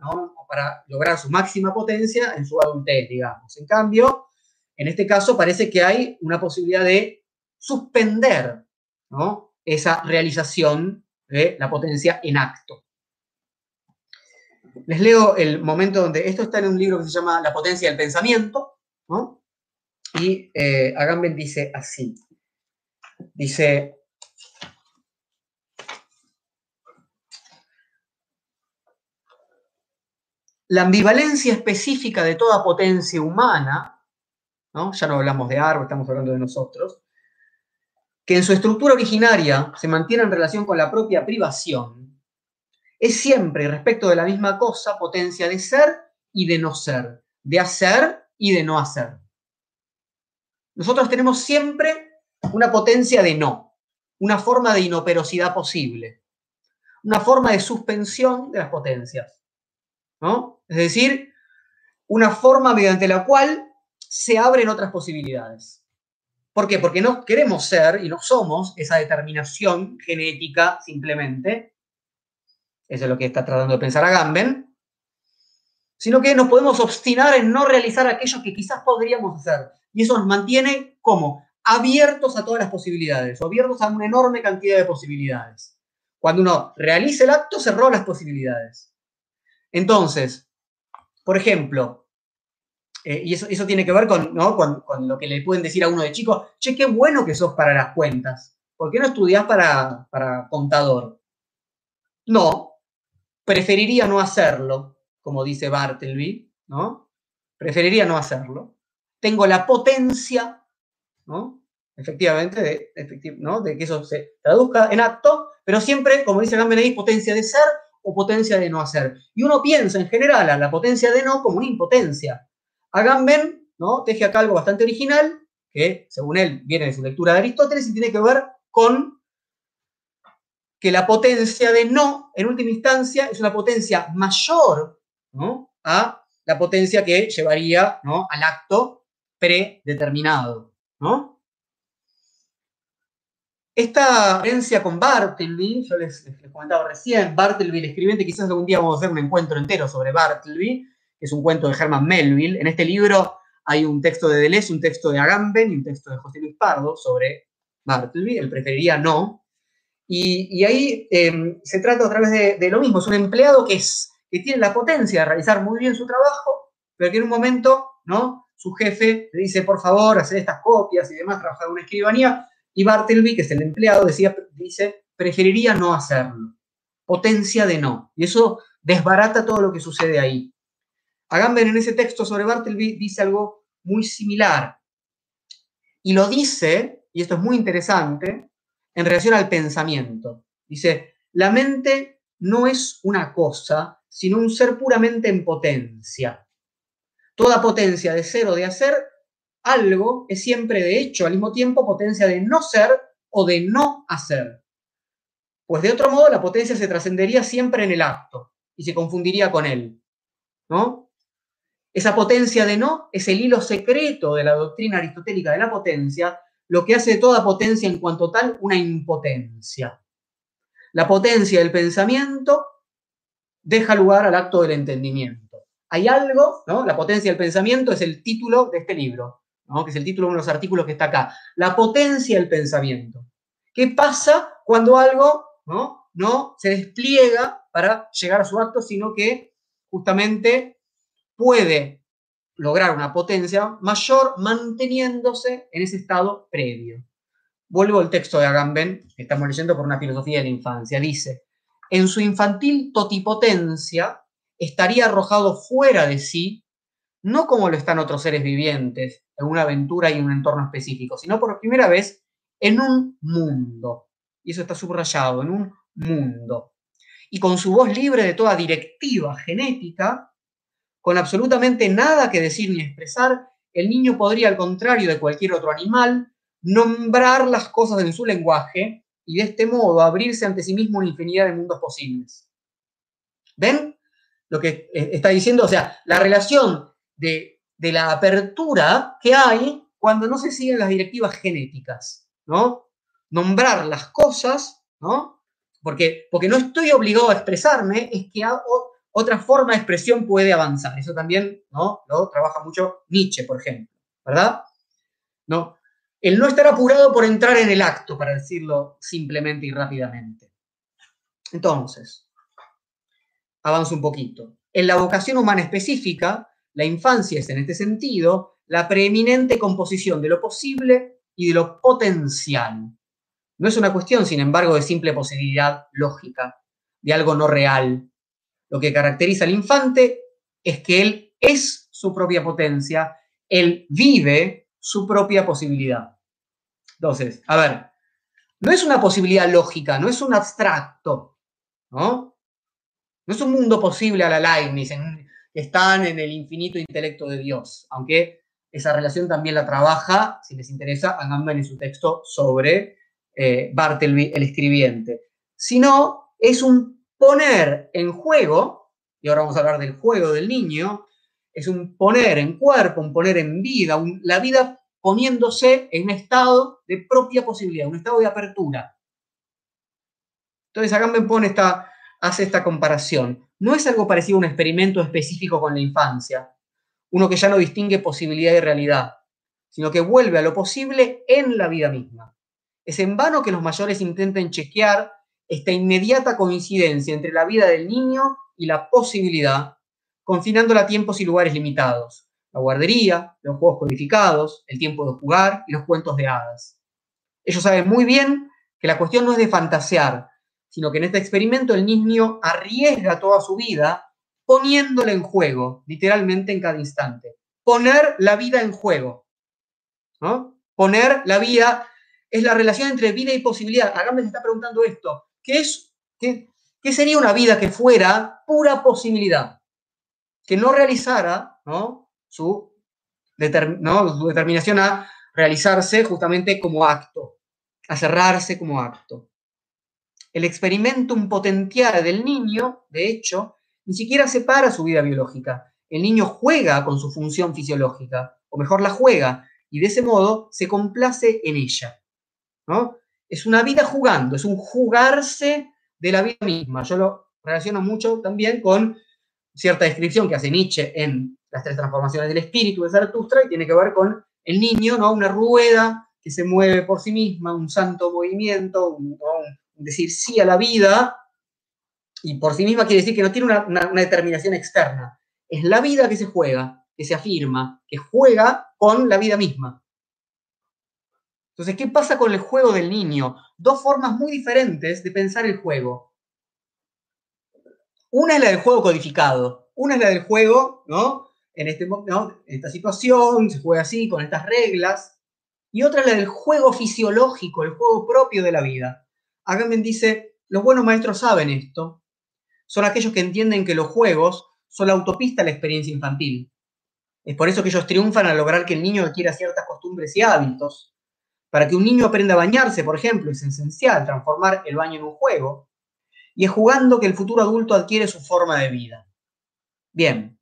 para lograr su máxima potencia en su adultez, digamos. En cambio, en este caso parece que hay una posibilidad de suspender esa realización de la potencia en acto. Les leo el momento donde esto está en un libro que se llama La potencia del pensamiento, y eh, Agamben dice así, dice, la ambivalencia específica de toda potencia humana, ¿no? ya no hablamos de árbol, estamos hablando de nosotros, que en su estructura originaria se mantiene en relación con la propia privación, es siempre respecto de la misma cosa potencia de ser y de no ser, de hacer y de no hacer. Nosotros tenemos siempre una potencia de no, una forma de inoperosidad posible, una forma de suspensión de las potencias. ¿no? Es decir, una forma mediante la cual se abren otras posibilidades. ¿Por qué? Porque no queremos ser y no somos esa determinación genética simplemente. Eso es lo que está tratando de pensar Agamben. Sino que nos podemos obstinar en no realizar aquello que quizás podríamos hacer. Y eso nos mantiene como abiertos a todas las posibilidades, abiertos a una enorme cantidad de posibilidades. Cuando uno realiza el acto, cerró las posibilidades. Entonces, por ejemplo, eh, y eso, eso, tiene que ver con, con, lo que le pueden decir a uno de chico, che, qué bueno que sos para las cuentas. ¿Por qué no estudiás para, para contador? No, preferiría no hacerlo, como dice Bartleby, ¿no? Preferiría no hacerlo. Tengo la potencia, ¿no? Efectivamente, de, ¿no? de que eso se traduzca en acto, pero siempre, como dice Gamben potencia de ser o potencia de no hacer. Y uno piensa en general a la potencia de no como una impotencia. Agamben ¿no? teje acá algo bastante original, que según él viene de su lectura de Aristóteles y tiene que ver con que la potencia de no, en última instancia, es una potencia mayor ¿no? a la potencia que llevaría ¿no? al acto predeterminado. ¿no? Esta herencia con Bartleby, yo les, comentaba recién, Bartleby, el escribiente, quizás algún día vamos a hacer un encuentro entero sobre Bartleby, es un cuento de Herman Melville. En este libro hay un texto de Deleuze, un texto de Agamben y un texto de José Luis Pardo sobre Bartleby, él preferiría no. Y, ahí em, se trata otra vez de, lo mismo, es un empleado que, es, que tiene la potencia de realizar muy bien su trabajo, pero que en un momento, ¿no? Su jefe le dice, por favor, hacer estas copias y demás, trabajar en una escribanía, y Bartleby, que es el empleado, decía, dice, preferiría no hacerlo. Potencia de no. Y eso desbarata todo lo que sucede ahí. Agamben en ese texto sobre Bartleby dice algo muy similar. Y lo dice, y esto es muy interesante, en relación al pensamiento. Dice, la mente no es una cosa, sino un ser puramente en potencia. Toda potencia de ser o de hacer algo es siempre de hecho, al mismo tiempo potencia de no ser o de no hacer. Pues de otro modo la potencia se trascendería siempre en el acto y se confundiría con él. ¿No? Esa potencia de no es el hilo secreto de la doctrina aristotélica de la potencia, lo que hace de toda potencia en cuanto tal una impotencia. La potencia del pensamiento deja lugar al acto del entendimiento. Hay algo, ¿no? La potencia del pensamiento es el título de este libro, ¿no? que es el título de uno de los artículos que está acá. La potencia del pensamiento. ¿Qué pasa cuando algo ¿no? no se despliega para llegar a su acto, sino que justamente puede lograr una potencia mayor manteniéndose en ese estado previo. Vuelvo al texto de Agamben, que estamos leyendo por una filosofía de la infancia. Dice, en su infantil totipotencia estaría arrojado fuera de sí, no como lo están otros seres vivientes, en una aventura y en un entorno específico, sino por primera vez en un mundo. Y eso está subrayado, en un mundo. Y con su voz libre de toda directiva genética, con absolutamente nada que decir ni expresar, el niño podría, al contrario de cualquier otro animal, nombrar las cosas en su lenguaje y de este modo abrirse ante sí mismo una infinidad de mundos posibles. ¿Ven lo que eh, está diciendo? O sea, la relación de, de la apertura que hay cuando no se siguen las directivas genéticas, ¿no? Nombrar las cosas, ¿no? Porque, porque no estoy obligado a expresarme, es que hago, otra forma de expresión puede avanzar. Eso también ¿no? lo trabaja mucho Nietzsche, por ejemplo, ¿verdad? ¿No? El no estar apurado por entrar en el acto, para decirlo simplemente y rápidamente. Entonces, avanzo un poquito. En la vocación humana específica, la infancia es en este sentido la preeminente composición de lo posible y de lo potencial. No es una cuestión, sin embargo, de simple posibilidad lógica, de algo no real, lo que caracteriza al infante es que él es su propia potencia, él vive su propia posibilidad. Entonces, a ver, no es una posibilidad lógica, no es un abstracto, ¿no? No es un mundo posible a la Leibniz, que están en el infinito intelecto de Dios, aunque esa relación también la trabaja, si les interesa, Agamben en su texto sobre eh, el escribiente, sino es un poner en juego, y ahora vamos a hablar del juego del niño, es un poner en cuerpo, un poner en vida, la vida poniéndose en un estado de propia posibilidad, un estado de apertura. Entonces me pone esta, hace esta comparación. No es algo parecido a un experimento específico con la infancia, uno que ya no distingue posibilidad y realidad, sino que vuelve a lo posible en la vida misma. Es en vano que los mayores intenten chequear esta inmediata coincidencia entre la vida del niño y la posibilidad, confinándola a tiempos y lugares limitados, la guardería, los juegos codificados, el tiempo de jugar y los cuentos de hadas. Ellos saben muy bien que la cuestión no es de fantasear, sino que en este experimento el niño arriesga toda su vida poniéndola en juego, literalmente en cada instante. Poner la vida en juego. ¿no? Poner la vida es la relación entre vida y posibilidad. Agamben se está preguntando esto. ¿Qué, es, qué, sería una vida que fuera pura posibilidad? Que no realizara Su, su determinación a realizarse justamente como acto, a cerrarse como acto. El experimentum potential del niño, de hecho, ni siquiera separa su vida biológica. El niño juega con su función fisiológica, o mejor la juega, y de ese modo se complace en ella. ¿no? Es una vida jugando, es un jugarse de la vida misma. Yo lo relaciono mucho también con cierta descripción que hace Nietzsche en las tres transformaciones del espíritu de Zaratustra y tiene que ver con el niño, ¿no? Una rueda que se mueve por sí misma, un santo movimiento, decir sí a la vida, y por sí misma quiere decir que no tiene una, una determinación externa. Es la vida que se juega, que se afirma, que juega con la vida misma. Entonces, ¿qué pasa con el juego del niño? Dos formas muy diferentes de pensar el juego. Una es la del juego codificado, una es la del juego, ¿no? En, este, ¿no? en esta situación, se juega así, con estas reglas. Y otra es la del juego fisiológico, el juego propio de la vida. Agamben dice, los buenos maestros saben esto. Son aquellos que entienden que los juegos son la autopista a la experiencia infantil. Es por eso que ellos triunfan al lograr que el niño adquiera ciertas costumbres y hábitos, para que un niño aprenda a bañarse, por ejemplo, es esencial transformar el baño en un juego. Y es jugando que el futuro adulto adquiere su forma de vida. Bien.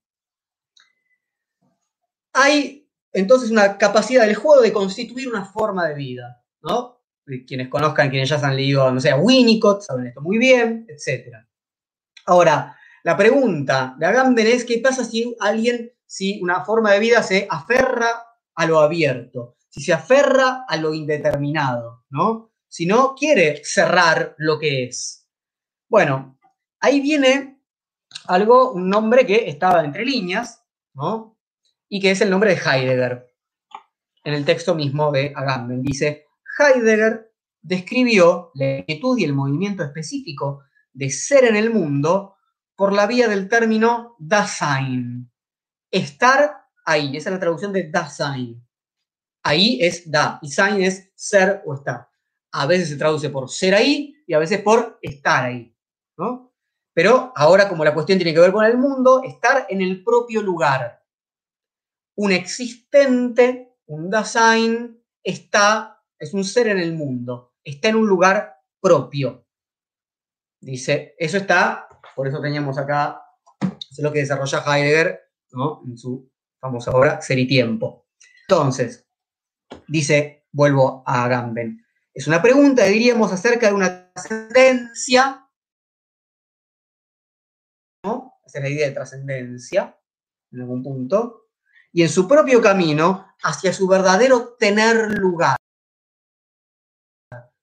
Hay entonces una capacidad del juego de constituir una forma de vida, ¿no? Quienes conozcan, quienes ya se han leído, no sé, Winnicott, saben esto muy bien, etc. Ahora, la pregunta de Agamben es, ¿qué pasa si alguien, si una forma de vida se aferra a lo abierto? Si se aferra a lo indeterminado, ¿no? Si no quiere cerrar lo que es. Bueno, ahí viene algo, un nombre que estaba entre líneas, ¿no? Y que es el nombre de Heidegger. En el texto mismo de Agamben dice, Heidegger describió la inquietud y el movimiento específico de ser en el mundo por la vía del término Dasein. Estar ahí, esa es la traducción de Dasein. Ahí es da y sein es ser o estar. A veces se traduce por ser ahí y a veces por estar ahí. ¿no? Pero ahora como la cuestión tiene que ver con el mundo, estar en el propio lugar. Un existente, un Dasein, está, es un ser en el mundo, está en un lugar propio. Dice, eso está, por eso teníamos acá, es lo que desarrolla Heidegger ¿no? en su famosa obra Ser y Tiempo. Entonces, dice, vuelvo a Agamben. Es una pregunta, diríamos, acerca de una trascendencia, ¿no? Esa es la idea de trascendencia, en algún punto, y en su propio camino hacia su verdadero tener lugar.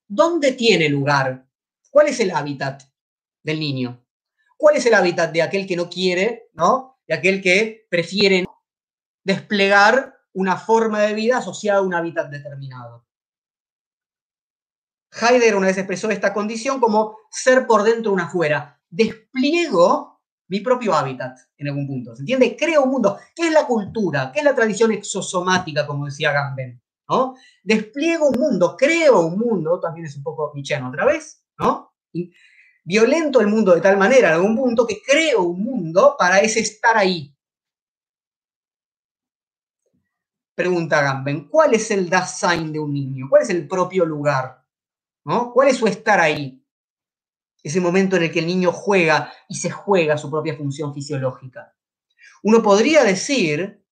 ¿Dónde tiene lugar? ¿Cuál es el hábitat del niño? ¿Cuál es el hábitat de aquel que no quiere, ¿no? De aquel que prefiere desplegar una forma de vida asociada a un hábitat determinado. Heidegger una vez expresó esta condición como ser por dentro una afuera. Despliego mi propio hábitat en algún punto. ¿Se entiende? Creo un mundo. ¿Qué es la cultura? ¿Qué es la tradición exosomática, como decía Gamben? ¿No? Despliego un mundo, creo un mundo, también es un poco Nietzscheano otra vez, ¿no? violento el mundo de tal manera en algún punto que creo un mundo para ese estar ahí, Pregunta Gamben, ¿cuál es el Dasein de un niño? ¿Cuál es el propio lugar? ¿No? ¿Cuál es su estar ahí? Ese momento en el que el niño juega y se juega su propia función fisiológica. Uno podría decir,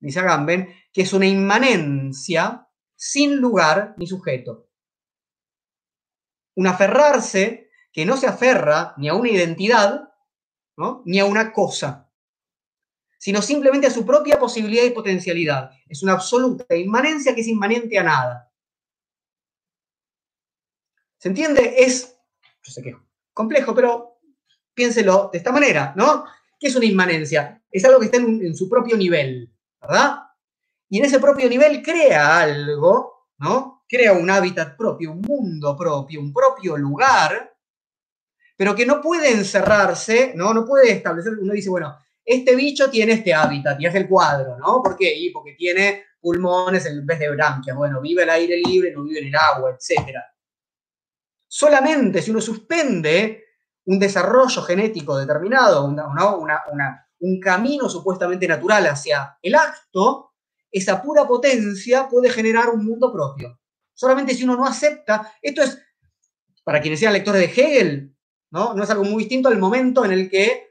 dice Agamben, que es una inmanencia sin lugar ni sujeto. Un aferrarse que no se aferra ni a una identidad, ni a una cosa sino simplemente a su propia posibilidad y potencialidad. Es una absoluta inmanencia que es inmanente a nada. ¿Se entiende? Es, que es complejo, pero piénselo de esta manera, ¿no? ¿Qué es una inmanencia? Es algo que está en, en su propio nivel, ¿verdad? Y en ese propio nivel crea algo, ¿no? Crea un hábitat propio, un mundo propio, un propio lugar, pero que no puede encerrarse, ¿no? No puede establecer, uno dice, bueno, este bicho tiene este hábitat y es el cuadro, ¿no? ¿Por qué? Y porque tiene pulmones en vez de branquias. Bueno, vive al aire libre, no vive en el agua, etc. Solamente si uno suspende un desarrollo genético determinado, un camino supuestamente natural hacia el acto, esa pura potencia puede generar un mundo propio. Solamente si uno no acepta, esto es, para quienes sean lectores de Hegel, ¿no? no es algo muy distinto al momento en el que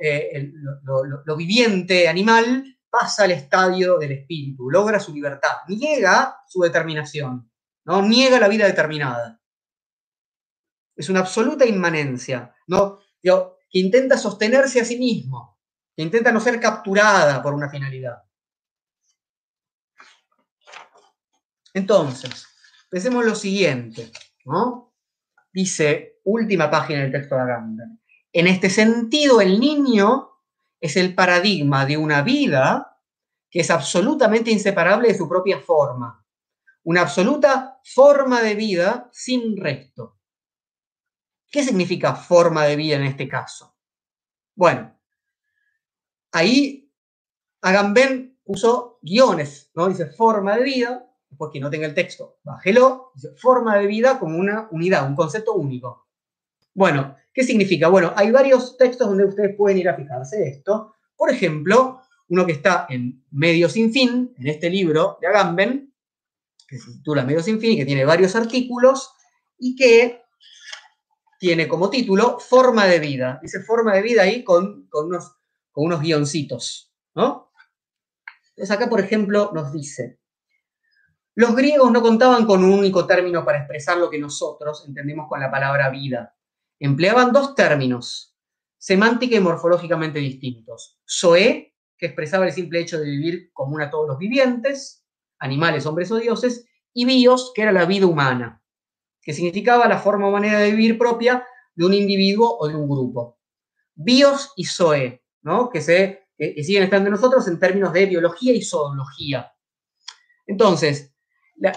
eh, lo, viviente animal pasa al estadio del espíritu, logra su libertad, niega su determinación, ¿no? niega la vida determinada. Es una absoluta inmanencia, ¿no? que intenta sostenerse a sí mismo, que intenta no ser capturada por una finalidad. Entonces, pensemos lo siguiente, ¿no? dice, última página del texto de Agamben, en este sentido el niño es el paradigma de una vida que es absolutamente inseparable de su propia forma, una absoluta forma de vida sin resto. ¿Qué significa forma de vida en este caso? Bueno, ahí Agamben usó guiones, ¿no? Dice forma de vida, después que no tenga el texto, bájelo, dice forma de vida como una unidad, un concepto único. Bueno, ¿qué significa? Bueno, hay varios textos donde ustedes pueden ir a fijarse esto. Por ejemplo, uno que está en Medio Sin Fin, en este libro de Agamben, que se titula Medio Sin Fin y que tiene varios artículos, y que tiene como título Forma de Vida. Dice Forma de Vida ahí con, unos, con unos guioncitos, ¿no? Entonces acá, por ejemplo, nos dice, los griegos no contaban con un único término para expresar lo que nosotros entendemos con la palabra vida empleaban dos términos, semántica y morfológicamente distintos. Zoé, que expresaba el simple hecho de vivir común a todos los vivientes, animales, hombres o dioses, y bios, que era la vida humana, que significaba la forma o manera de vivir propia de un individuo o de un grupo. Bios y zoé, ¿no? que, se, siguen estando en nosotros en términos de biología y zoología. Entonces,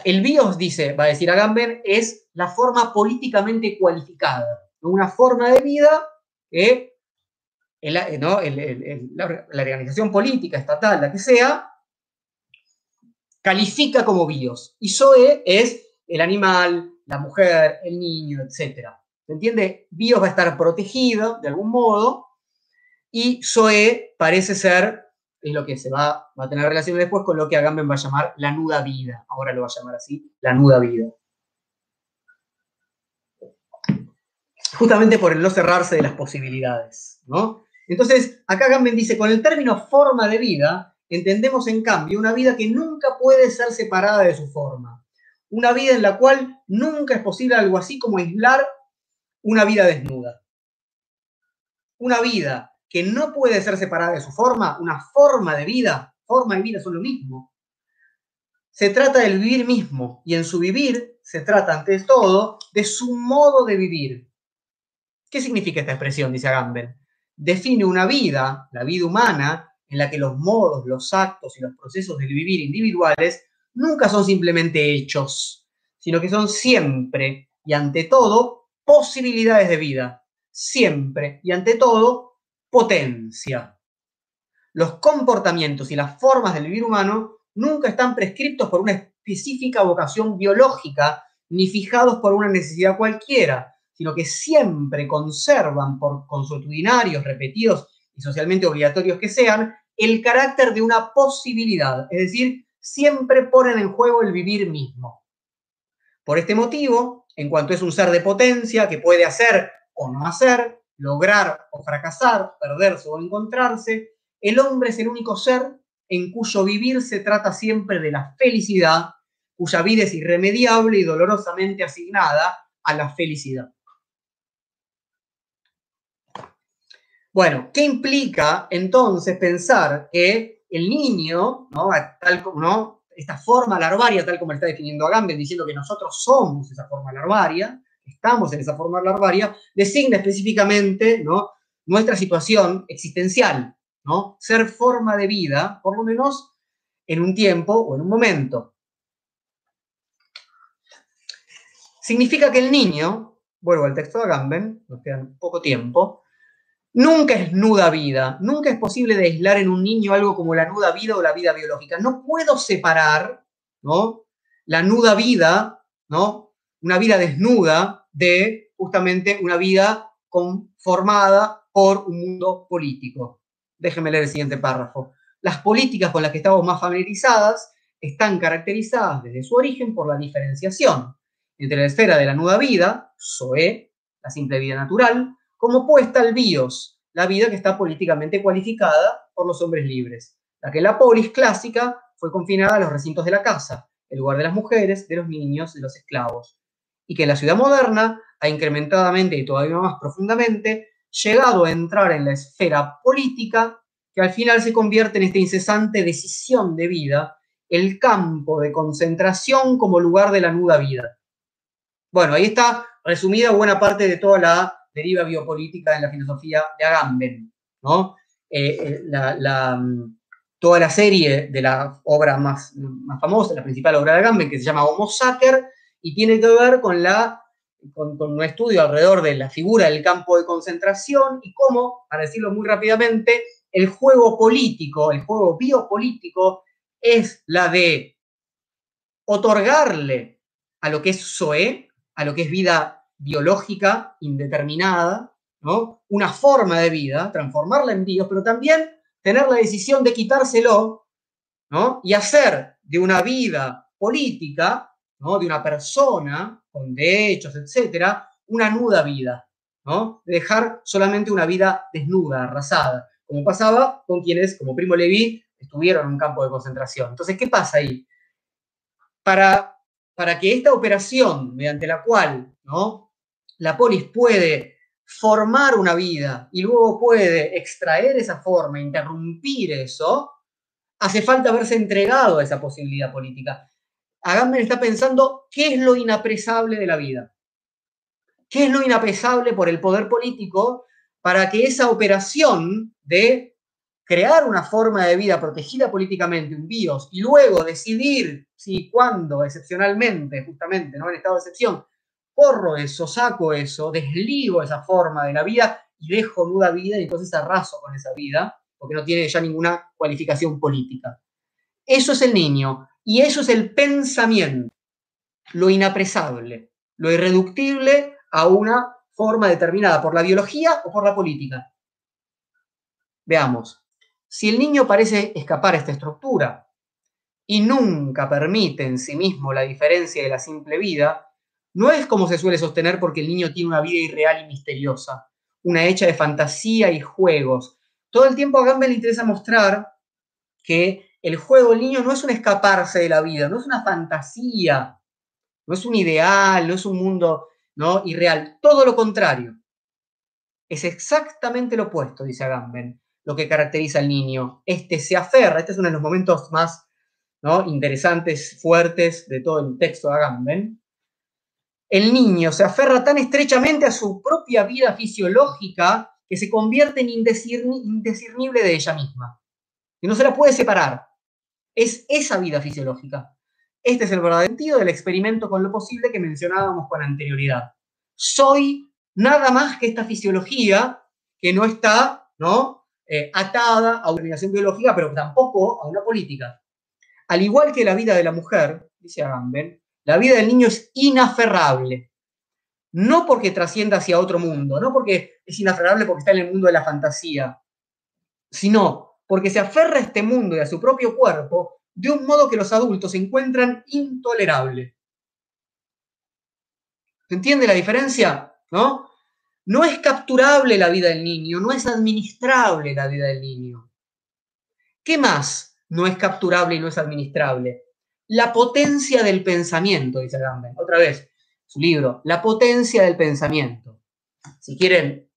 el bios, dice, va a decir Agamben, es la forma políticamente cualificada una forma de vida que la, organización política, estatal, la que sea, califica como bios. Y Zoe es el animal, la mujer, el niño, etc. ¿Se entiende? Bios va a estar protegido de algún modo y Zoe parece ser, es lo que se va, va a tener relación después con lo que Agamben va a llamar la nuda vida. Ahora lo va a llamar así, la nuda vida. Justamente por el no cerrarse de las posibilidades, ¿no? Entonces, acá Gamben dice, con el término forma de vida, entendemos en cambio una vida que nunca puede ser separada de su forma. Una vida en la cual nunca es posible algo así como aislar una vida desnuda. Una vida que no puede ser separada de su forma, una forma de vida, forma y vida son lo mismo. Se trata del vivir mismo y en su vivir se trata ante todo de su modo de vivir, ¿Qué significa esta expresión? Dice Agamben. Define una vida, la vida humana, en la que los modos, los actos y los procesos del vivir individuales nunca son simplemente hechos, sino que son siempre y ante todo posibilidades de vida, siempre y ante todo potencia. Los comportamientos y las formas del vivir humano nunca están prescriptos por una específica vocación biológica ni fijados por una necesidad cualquiera, sino que siempre conservan, por consuetudinarios, repetidos y socialmente obligatorios que sean, el carácter de una posibilidad, es decir, siempre ponen en juego el vivir mismo. Por este motivo, en cuanto es un ser de potencia que puede hacer o no hacer, lograr o fracasar, perderse o encontrarse, el hombre es el único ser en cuyo vivir se trata siempre de la felicidad, cuya vida es irremediable y dolorosamente asignada a la felicidad. Bueno, ¿qué implica entonces pensar que el niño. Tal como, esta forma larvaria, tal como está definiendo Agamben, diciendo que nosotros somos esa forma larvaria, estamos en esa forma larvaria, designa específicamente nuestra situación existencial, ser forma de vida, por lo menos en un tiempo o en un momento. Significa que el niño, vuelvo al texto de Agamben, nos queda poco tiempo, Nunca es nuda vida, nunca es posible de aislar en un niño algo como la nuda vida o la vida biológica. No puedo separar, ¿no? La nuda vida, ¿no? Una vida desnuda de justamente una vida conformada por un mundo político. Déjenme leer el siguiente párrafo. Las políticas con las que estamos más familiarizadas están caracterizadas desde su origen por la diferenciación entre la esfera de la nuda vida, SOE, la simple vida natural, como puesta al bios, la vida que está políticamente cualificada por los hombres libres, la que la polis clásica fue confinada a los recintos de la casa, el lugar de las mujeres, de los niños, de los esclavos, y que la ciudad moderna ha incrementadamente y todavía más profundamente llegado a entrar en la esfera política, que al final se convierte en esta incesante decisión de vida, el campo de concentración como lugar de la nuda vida. Bueno, ahí está resumida buena parte de toda la deriva biopolítica en la filosofía de Agamben, ¿no? Eh, eh, mm, toda la serie de la obra más, más famosa, la principal obra de Agamben, que se llama Homo Sacer, y tiene que ver con, la, con, un estudio alrededor de la figura del campo de concentración y cómo, para decirlo muy rápidamente, el juego político, el juego biopolítico, es la de otorgarle a lo que es Zoe, a lo que es vida biológica indeterminada, ¿no? una forma de vida, transformarla en bios, pero también tener la decisión de quitárselo ¿no? y hacer de una vida política, ¿no? de una persona con derechos, etcétera, una nuda vida, ¿no? dejar solamente una vida desnuda, arrasada, como pasaba con quienes, como Primo Levi, estuvieron en un campo de concentración. Entonces, ¿qué pasa ahí? Para, para que esta operación, mediante la cual ¿no? La polis puede formar una vida y luego puede extraer esa forma, interrumpir eso, hace falta haberse entregado a esa posibilidad política. Agamben está pensando qué es lo inapresable de la vida. ¿Qué es lo inapresable por el poder político para que esa operación de crear una forma de vida protegida políticamente, un BIOS, y luego decidir si, cuándo, excepcionalmente, justamente, ¿no? en estado de excepción, corro eso, saco eso, desligo esa forma de la vida y dejo nuda vida y entonces arraso con esa vida, porque no tiene ya ninguna cualificación política. Eso es el niño y eso es el pensamiento, lo inapresable, lo irreductible a una forma determinada por la biología o por la política. Veamos, si el niño parece escapar a esta estructura y nunca permite en sí mismo la diferencia de la simple vida, no es como se suele sostener porque el niño tiene una vida irreal y misteriosa, una hecha de fantasía y juegos. Todo el tiempo a Gamble le interesa mostrar que el juego del niño no es un escaparse de la vida, no es una fantasía, no es un ideal, no es un mundo ¿no? irreal, todo lo contrario. Es exactamente lo opuesto, dice Agamben, lo que caracteriza al niño. Este se aferra, este es uno de los momentos más ¿no? interesantes, fuertes de todo el texto de Agamben el niño se aferra tan estrechamente a su propia vida fisiológica que se convierte en indiscernible de ella misma. Y no se la puede separar. Es esa vida fisiológica. Este es el verdadero sentido del experimento con lo posible que mencionábamos con anterioridad. Soy nada más que esta fisiología que no está ¿no? Eh, atada a una obligación biológica, pero tampoco a una política. Al igual que la vida de la mujer, dice Agamben, la vida del niño es inaferrable. No porque trascienda hacia otro mundo, no porque es inaferrable porque está en el mundo de la fantasía, sino porque se aferra a este mundo y a su propio cuerpo de un modo que los adultos encuentran intolerable. ¿Se entiende la diferencia? ¿No? No es capturable la vida del niño, no es administrable la vida del niño. ¿Qué más no es capturable y no es administrable? La potencia del pensamiento, dice Agamben. Otra vez, su libro, La potencia del pensamiento. Si quieren,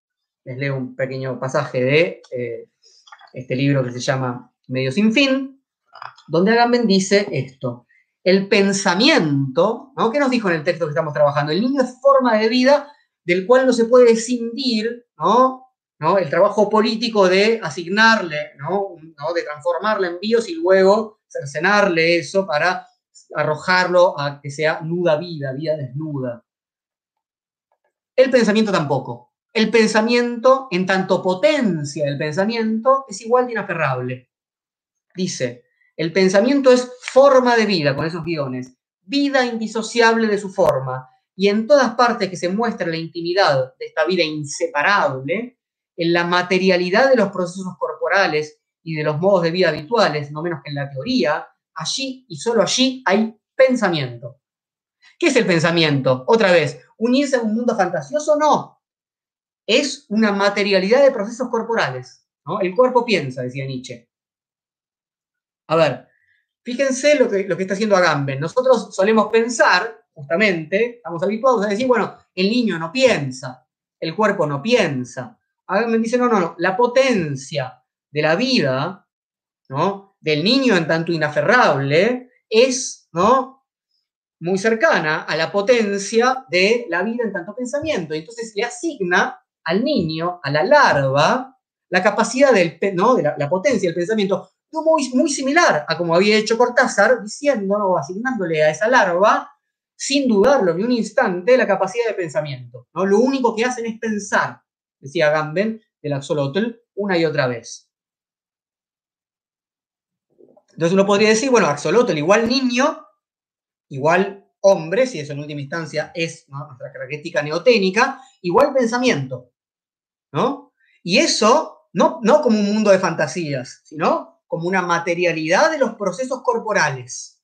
les leo un pequeño pasaje de eh, este libro que se llama Medio sin fin, donde Agamben dice esto. El pensamiento, ¿no? ¿Qué nos dijo en el texto que estamos trabajando? El niño es forma de vida del cual no se puede escindir, ¿no? ¿no? El trabajo político de asignarle, ¿no? De transformarle en bios y luego cercenarle eso para arrojarlo a que sea nuda vida, vida desnuda. El pensamiento tampoco. El pensamiento, en tanto potencia del pensamiento, es igual de inaferrable. Dice, el pensamiento es forma de vida, con esos guiones, vida indisociable de su forma, y en todas partes que se muestra la intimidad de esta vida inseparable, en la materialidad de los procesos corporales y de los modos de vida habituales, no menos que en la teoría, allí y solo allí hay pensamiento. ¿Qué es el pensamiento? Otra vez, unirse a un mundo fantasioso, no. Es una materialidad de procesos corporales. ¿no? El cuerpo piensa, decía Nietzsche. A ver, fíjense lo que, lo que está haciendo Agamben. Nosotros solemos pensar, justamente, estamos habituados a decir, bueno, el niño no piensa, el cuerpo no piensa. Agamben dice, no, no, no, la potencia de la vida, ¿no? Del niño en tanto inaferrable, es, ¿no? muy cercana a la potencia de la vida en tanto pensamiento. Entonces le asigna al niño, a la larva, la capacidad del, ¿no? de la, potencia del pensamiento, muy, muy similar a como había hecho Cortázar, diciendo, asignándole a esa larva, sin dudarlo ni un instante, la capacidad de pensamiento. ¿no? Lo único que hacen es pensar, decía Gamben del axolotl, una y otra vez. Entonces uno podría decir, bueno, axolotl igual niño, igual hombre, si eso en última instancia es nuestra característica neoténica, igual pensamiento. ¿no? Y eso, no, no como un mundo de fantasías, sino como una materialidad de los procesos corporales.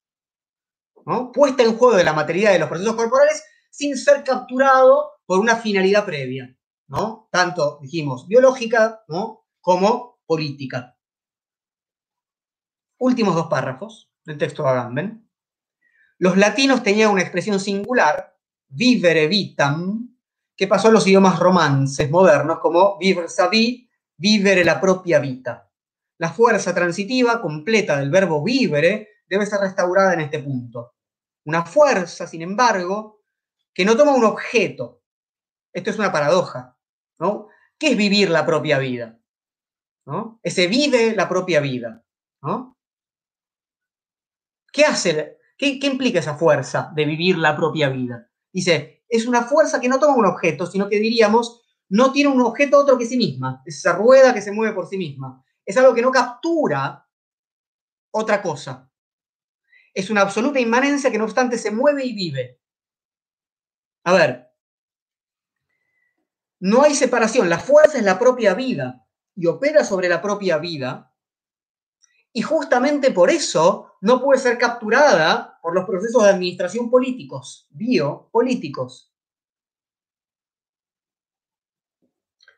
¿no? Puesta en juego de la materialidad de los procesos corporales sin ser capturado por una finalidad previa, ¿no? Tanto, dijimos, biológica, ¿no? Como política. Últimos dos párrafos del texto de Agamben. Los latinos tenían una expresión singular, vivere vitam, que pasó a los idiomas romances modernos como vivere sa vie, vivere la propia vita. La fuerza transitiva completa del verbo vivere debe ser restaurada en este punto. Una fuerza, sin embargo, que no toma un objeto. Esto es una paradoja. ¿no? ¿Qué es vivir la propia vida? ¿no? Ese vive la propia vida. ¿no? ¿Qué hace? ¿Qué, ¿Qué implica esa fuerza de vivir la propia vida? Dice, es una fuerza que no toma un objeto, sino que diríamos, no tiene un objeto otro que sí misma. Es esa rueda que se mueve por sí misma. Es algo que no captura otra cosa. Es una absoluta inmanencia que no obstante se mueve y vive. A ver, no hay separación. La fuerza es la propia vida y opera sobre la propia vida. Y justamente por eso no puede ser capturada por los procesos de administración políticos, biopolíticos.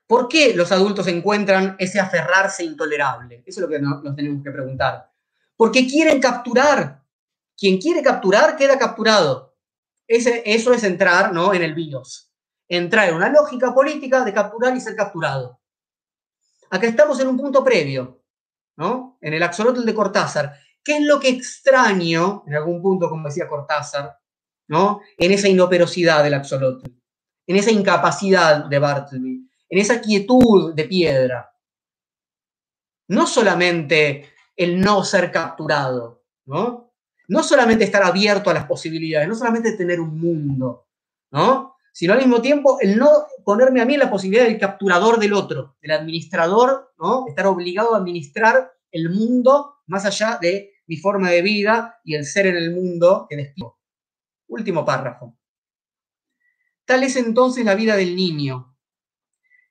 ¿Por qué los adultos encuentran ese aferrarse intolerable? Eso es lo que nos tenemos que preguntar. Porque quieren capturar. Quien quiere capturar queda capturado. Eso es entrar ¿no? en el BIOS. Entrar en una lógica política de capturar y ser capturado. Acá estamos en un punto previo, ¿no? En el axolotl de Cortázar. ¿Qué es lo que extraño, en algún punto, como decía Cortázar, ¿no? en esa inoperosidad del axolotl, en esa incapacidad de Bartleby, en esa quietud de piedra? No solamente el no ser capturado, ¿no? No solamente estar abierto a las posibilidades, no solamente tener un mundo, ¿no? Sino al mismo tiempo el no ponerme a mí en la posibilidad del capturador del otro, del administrador, ¿no? Estar obligado a administrar el mundo más allá de mi forma de vida y el ser en el mundo que despido. Último párrafo. Tal es entonces la vida del niño.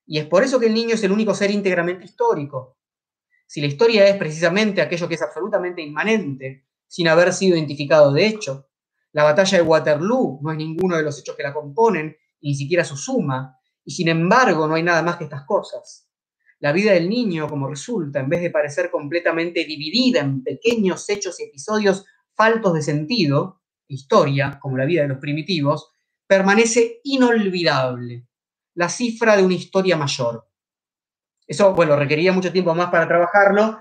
Y es por eso que el niño es el único ser íntegramente histórico. Si la historia es precisamente aquello que es absolutamente inmanente, sin haber sido identificado de hecho, la batalla de Waterloo no es ninguno de los hechos que la componen, ni siquiera su suma, y sin embargo no hay nada más que estas cosas. La vida del niño, como resulta, en vez de parecer completamente dividida en pequeños hechos y episodios faltos de sentido, historia, como la vida de los primitivos, permanece inolvidable, la cifra de una historia mayor. Eso, bueno, requería mucho tiempo más para trabajarlo,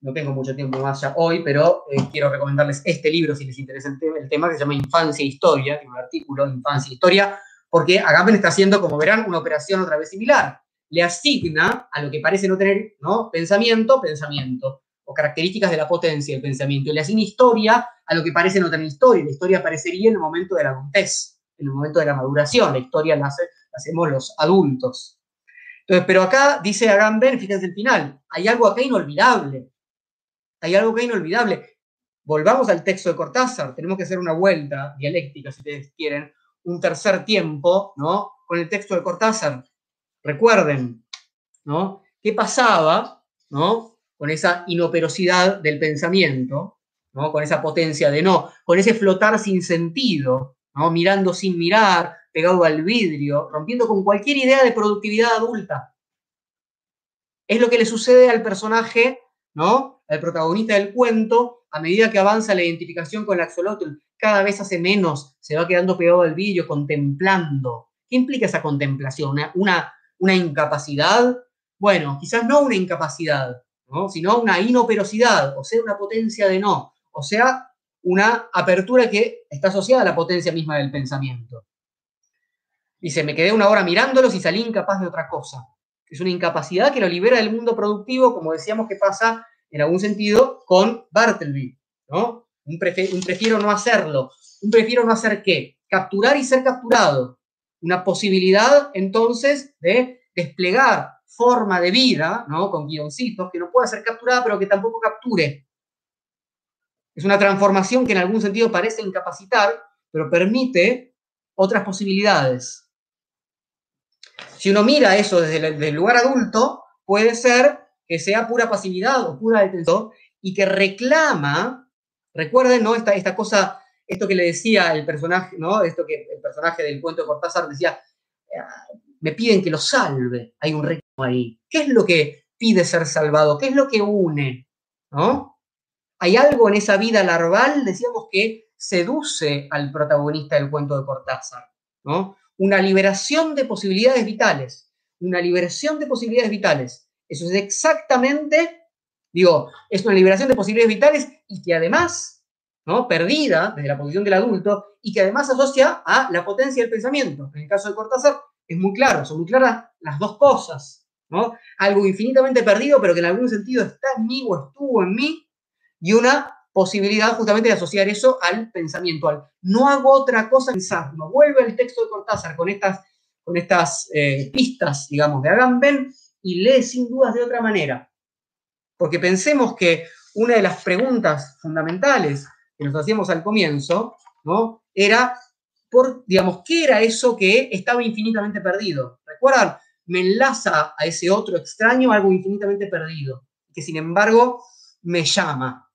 no tengo mucho tiempo más ya hoy, pero eh, quiero recomendarles este libro si les interesa el tema, que se llama Infancia e Historia, un artículo, Infancia e Historia, porque Agamben está haciendo, como verán, una operación otra vez similar le asigna a lo que parece no tener ¿no? pensamiento, pensamiento, o características de la potencia del pensamiento, y le asigna historia a lo que parece no tener historia. La historia aparecería en el momento de la adultez, en el momento de la maduración. La historia la, hacemos los adultos. Entonces, pero acá dice Agamben, fíjense el final, hay algo acá inolvidable. Hay algo acá inolvidable. Volvamos al texto de Cortázar, tenemos que hacer una vuelta dialéctica, si ustedes quieren, un tercer tiempo, ¿no? Con el texto de Cortázar. Recuerden, ¿no? ¿Qué pasaba, ¿no? Con esa inoperosidad del pensamiento, ¿no? Con esa potencia de no, con ese flotar sin sentido, ¿no? Mirando sin mirar, pegado al vidrio, rompiendo con cualquier idea de productividad adulta. Es lo que le sucede al personaje, ¿no? Al protagonista del cuento, a medida que avanza la identificación con el axolotl, cada vez hace menos, se va quedando pegado al vidrio, contemplando. ¿Qué implica esa contemplación? una una incapacidad, bueno, quizás no una incapacidad, sino una inoperosidad, o sea, una potencia de no, o sea, una apertura que está asociada a la potencia misma del pensamiento. Dice, me quedé una hora mirándolos y salí incapaz de otra cosa. Es una incapacidad que lo libera del mundo productivo, como decíamos que pasa en algún sentido con Bartleby, ¿no? Un, prefiero no hacerlo. Un prefiero no hacer qué? Capturar y ser capturado. Una posibilidad entonces de desplegar forma de vida, ¿no? Con guioncitos, que no pueda ser capturada, pero que tampoco capture. Es una transformación que en algún sentido parece incapacitar, pero permite otras posibilidades. Si uno mira eso desde el, lugar adulto, puede ser que sea pura pasividad o pura detención y que reclama, recuerden, ¿no? Esta, esta cosa, esto que le decía el personaje, ¿no? Esto que personaje del cuento de Cortázar decía, ah, me piden que lo salve, hay un reclamo ahí. ¿Qué es lo que pide ser salvado? ¿Qué es lo que une? ¿No? Hay algo en esa vida larval, decíamos, que seduce al protagonista del cuento de Cortázar, ¿no? Una liberación de posibilidades vitales, una liberación de posibilidades vitales. Eso es exactamente, digo, es una liberación de posibilidades vitales y que además, ¿no? Perdida desde la posición del adulto y que además asocia a la potencia del pensamiento. En el caso de Cortázar es muy claro, son muy claras las dos cosas, ¿no? Algo infinitamente perdido, pero que en algún sentido está en mí o estuvo en mí, y una posibilidad justamente de asociar eso al pensamiento, al no hago otra cosa pensar. Nos vuelve el texto de Cortázar con estas, con estas eh, pistas, digamos, de Agamben y lee sin dudas de otra manera. Porque pensemos que una de las preguntas fundamentales que nos hacíamos al comienzo, ¿no? Era, por, digamos, ¿qué era eso que estaba infinitamente perdido? ¿Recuerdan? Me enlaza a ese otro extraño algo infinitamente perdido, que sin embargo me llama,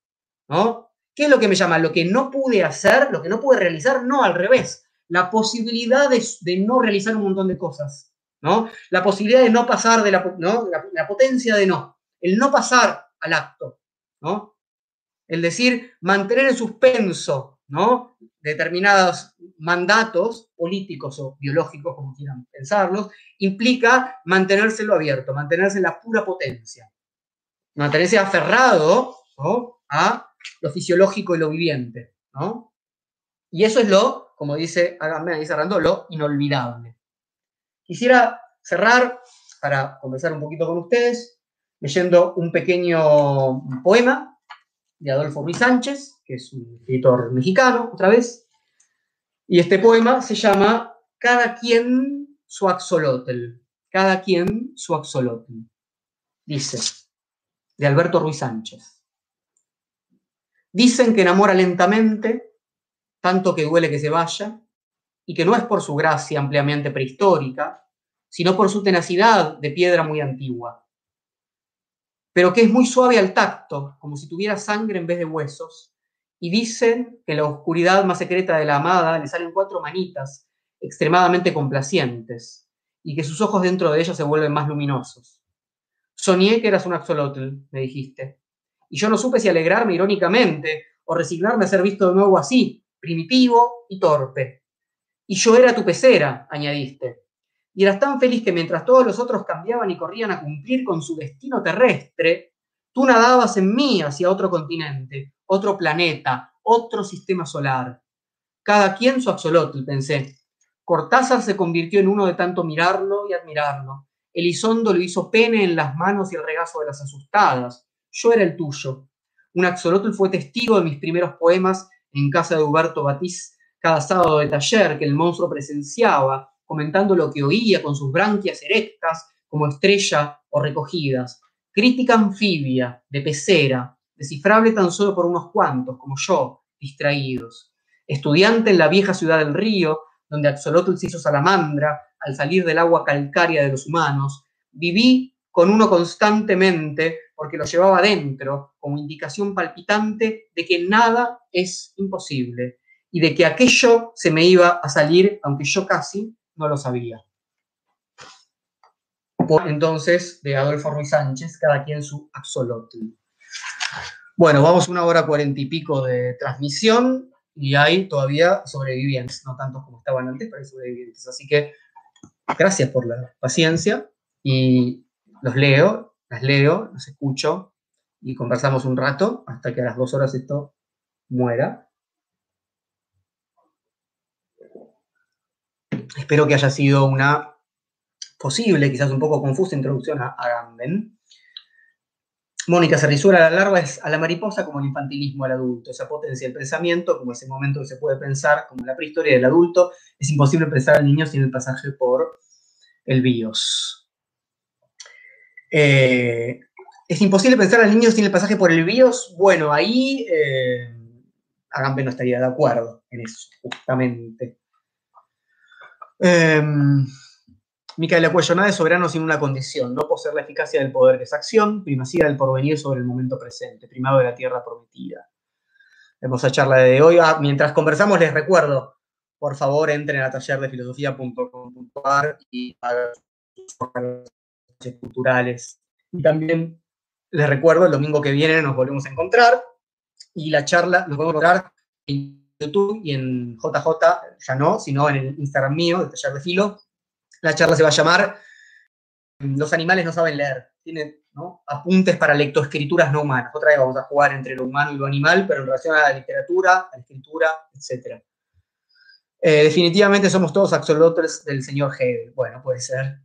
¿no? ¿Qué es lo que me llama? Lo que no pude hacer, lo que no pude realizar, no al revés. La posibilidad de, no realizar un montón de cosas, ¿no? La posibilidad de no pasar de la, ¿no? la, potencia de no, el no pasar al acto, ¿no? El decir, mantener en suspenso, ¿no? Determinados mandatos políticos o biológicos, como quieran pensarlos, implica mantenérselo abierto, mantenerse en la pura potencia, mantenerse aferrado a lo fisiológico y lo viviente, ¿no? Y eso es lo, como dice Agamben dice Randó, lo inolvidable. Quisiera cerrar, para conversar un poquito con ustedes, leyendo un pequeño poema de Adolfo Ruiz Sánchez, que es un escritor mexicano, otra vez, y este poema se llama Cada quien su axolotl. Cada quien su axolotl. Dice, de Alberto Ruiz Sánchez. Dicen que enamora lentamente, tanto que duele que se vaya, y que no es por su gracia ampliamente prehistórica, sino por su tenacidad de piedra muy antigua. Pero que es muy suave al tacto, como si tuviera sangre en vez de huesos, y dicen que en la oscuridad más secreta de la amada le salen cuatro manitas extremadamente complacientes, y que sus ojos dentro de ellas se vuelven más luminosos. Soñé que eras un axolotl, me dijiste, y yo no supe si alegrarme irónicamente o resignarme a ser visto de nuevo así, primitivo y torpe. Y yo era tu pecera, añadiste. Y eras tan feliz que mientras todos los otros cambiaban y corrían a cumplir con su destino terrestre, tú nadabas en mí hacia otro continente, otro planeta, otro sistema solar. Cada quien su axolotl, pensé. Cortázar se convirtió en uno de tanto mirarlo y admirarlo. Elizondo lo hizo pene en las manos y el regazo de las asustadas yo era el tuyo. Un axolotl fue testigo de mis primeros poemas en casa de Huberto Batiz cada sábado de taller que el monstruo presenciaba, comentando lo que oía con sus branquias erectas como estrella o recogidas. Crítica anfibia, de pecera, descifrable tan solo por unos cuantos, como yo, distraídos. Estudiante en la vieja ciudad del río, donde Axolotl se hizo salamandra al salir del agua calcárea de los humanos, viví con uno constantemente porque lo llevaba dentro como indicación palpitante de que nada es imposible y de que aquello se me iba a salir aunque yo casi no lo sabía. Entonces, de Adolfo Ruiz Sánchez, cada quien su axolotl. Bueno, vamos una hora cuarenta y pico de transmisión y hay todavía sobrevivientes, no tantos como estaban antes, pero hay sobrevivientes. Así que gracias por la paciencia y los leo, las leo, los escucho y conversamos un rato hasta que a las dos horas esto muera. Espero que haya sido una posible, quizás un poco confusa introducción a Agamben. Mónica se risura la larva es a la mariposa como el infantilismo al adulto, esa potencia del pensamiento, como ese momento que se puede pensar, como la prehistoria del adulto, es imposible pensar al niño sin el pasaje por el BIOS. Eh, es imposible pensar al niño sin el pasaje por el BIOS. Bueno, ahí eh, Agamben no estaría de acuerdo en eso, justamente. Eh, Micaela Cuello, nada de soberano sin una condición, no poseer la eficacia del poder de esa acción, primacía del porvenir sobre el momento presente, primado de la tierra prometida. Hermosa charla de hoy. Ah, mientras conversamos, les recuerdo, por favor, entren a tallerdefilosofía.com.ar y hagan sus culturales. Y también les recuerdo, el domingo que viene nos volvemos a encontrar y la charla nos podemos encontrar en YouTube y en JJ, ya no, sino en el Instagram mío, de Taller de Filo, la charla se va a llamar Los animales no saben leer. Tiene apuntes para lectoescrituras no humanas. Otra vez vamos a jugar entre lo humano y lo animal, pero en relación a la literatura, a la escritura, etc. Eh, definitivamente somos todos axolotls del señor Hegel. Bueno, puede ser.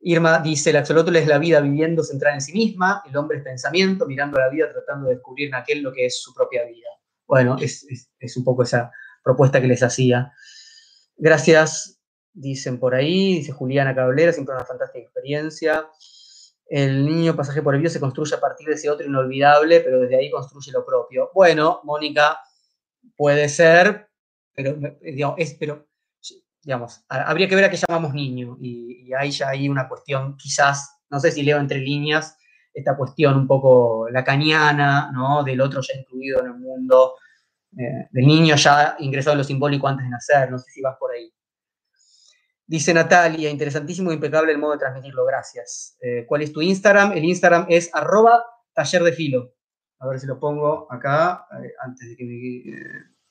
Irma dice, el axolotl es la vida viviendo centrada en sí misma, el hombre es pensamiento, mirando la vida, tratando de descubrir en aquel lo que es su propia vida. Bueno, es, es un poco esa propuesta que les hacía. Gracias, dicen por ahí, dice Juliana Cablera, siempre una fantástica experiencia. El niño pasaje por el vídeo se construye a partir de ese otro inolvidable, pero desde ahí construye lo propio. Bueno, Mónica, puede ser, pero, digamos, es, pero, digamos, habría que ver a qué llamamos niño. Y, ahí ya hay una cuestión, quizás, no sé si leo entre líneas, esta cuestión un poco lacaniana, ¿no? Del otro ya incluido en el mundo, eh, del niño ya ingresado en lo simbólico antes de nacer, no sé si vas por ahí. Dice Natalia, interesantísimo e impecable el modo de transmitirlo, gracias. Eh, ¿Cuál es tu Instagram? El Instagram es arroba taller. A ver si lo pongo acá, eh, antes de que mi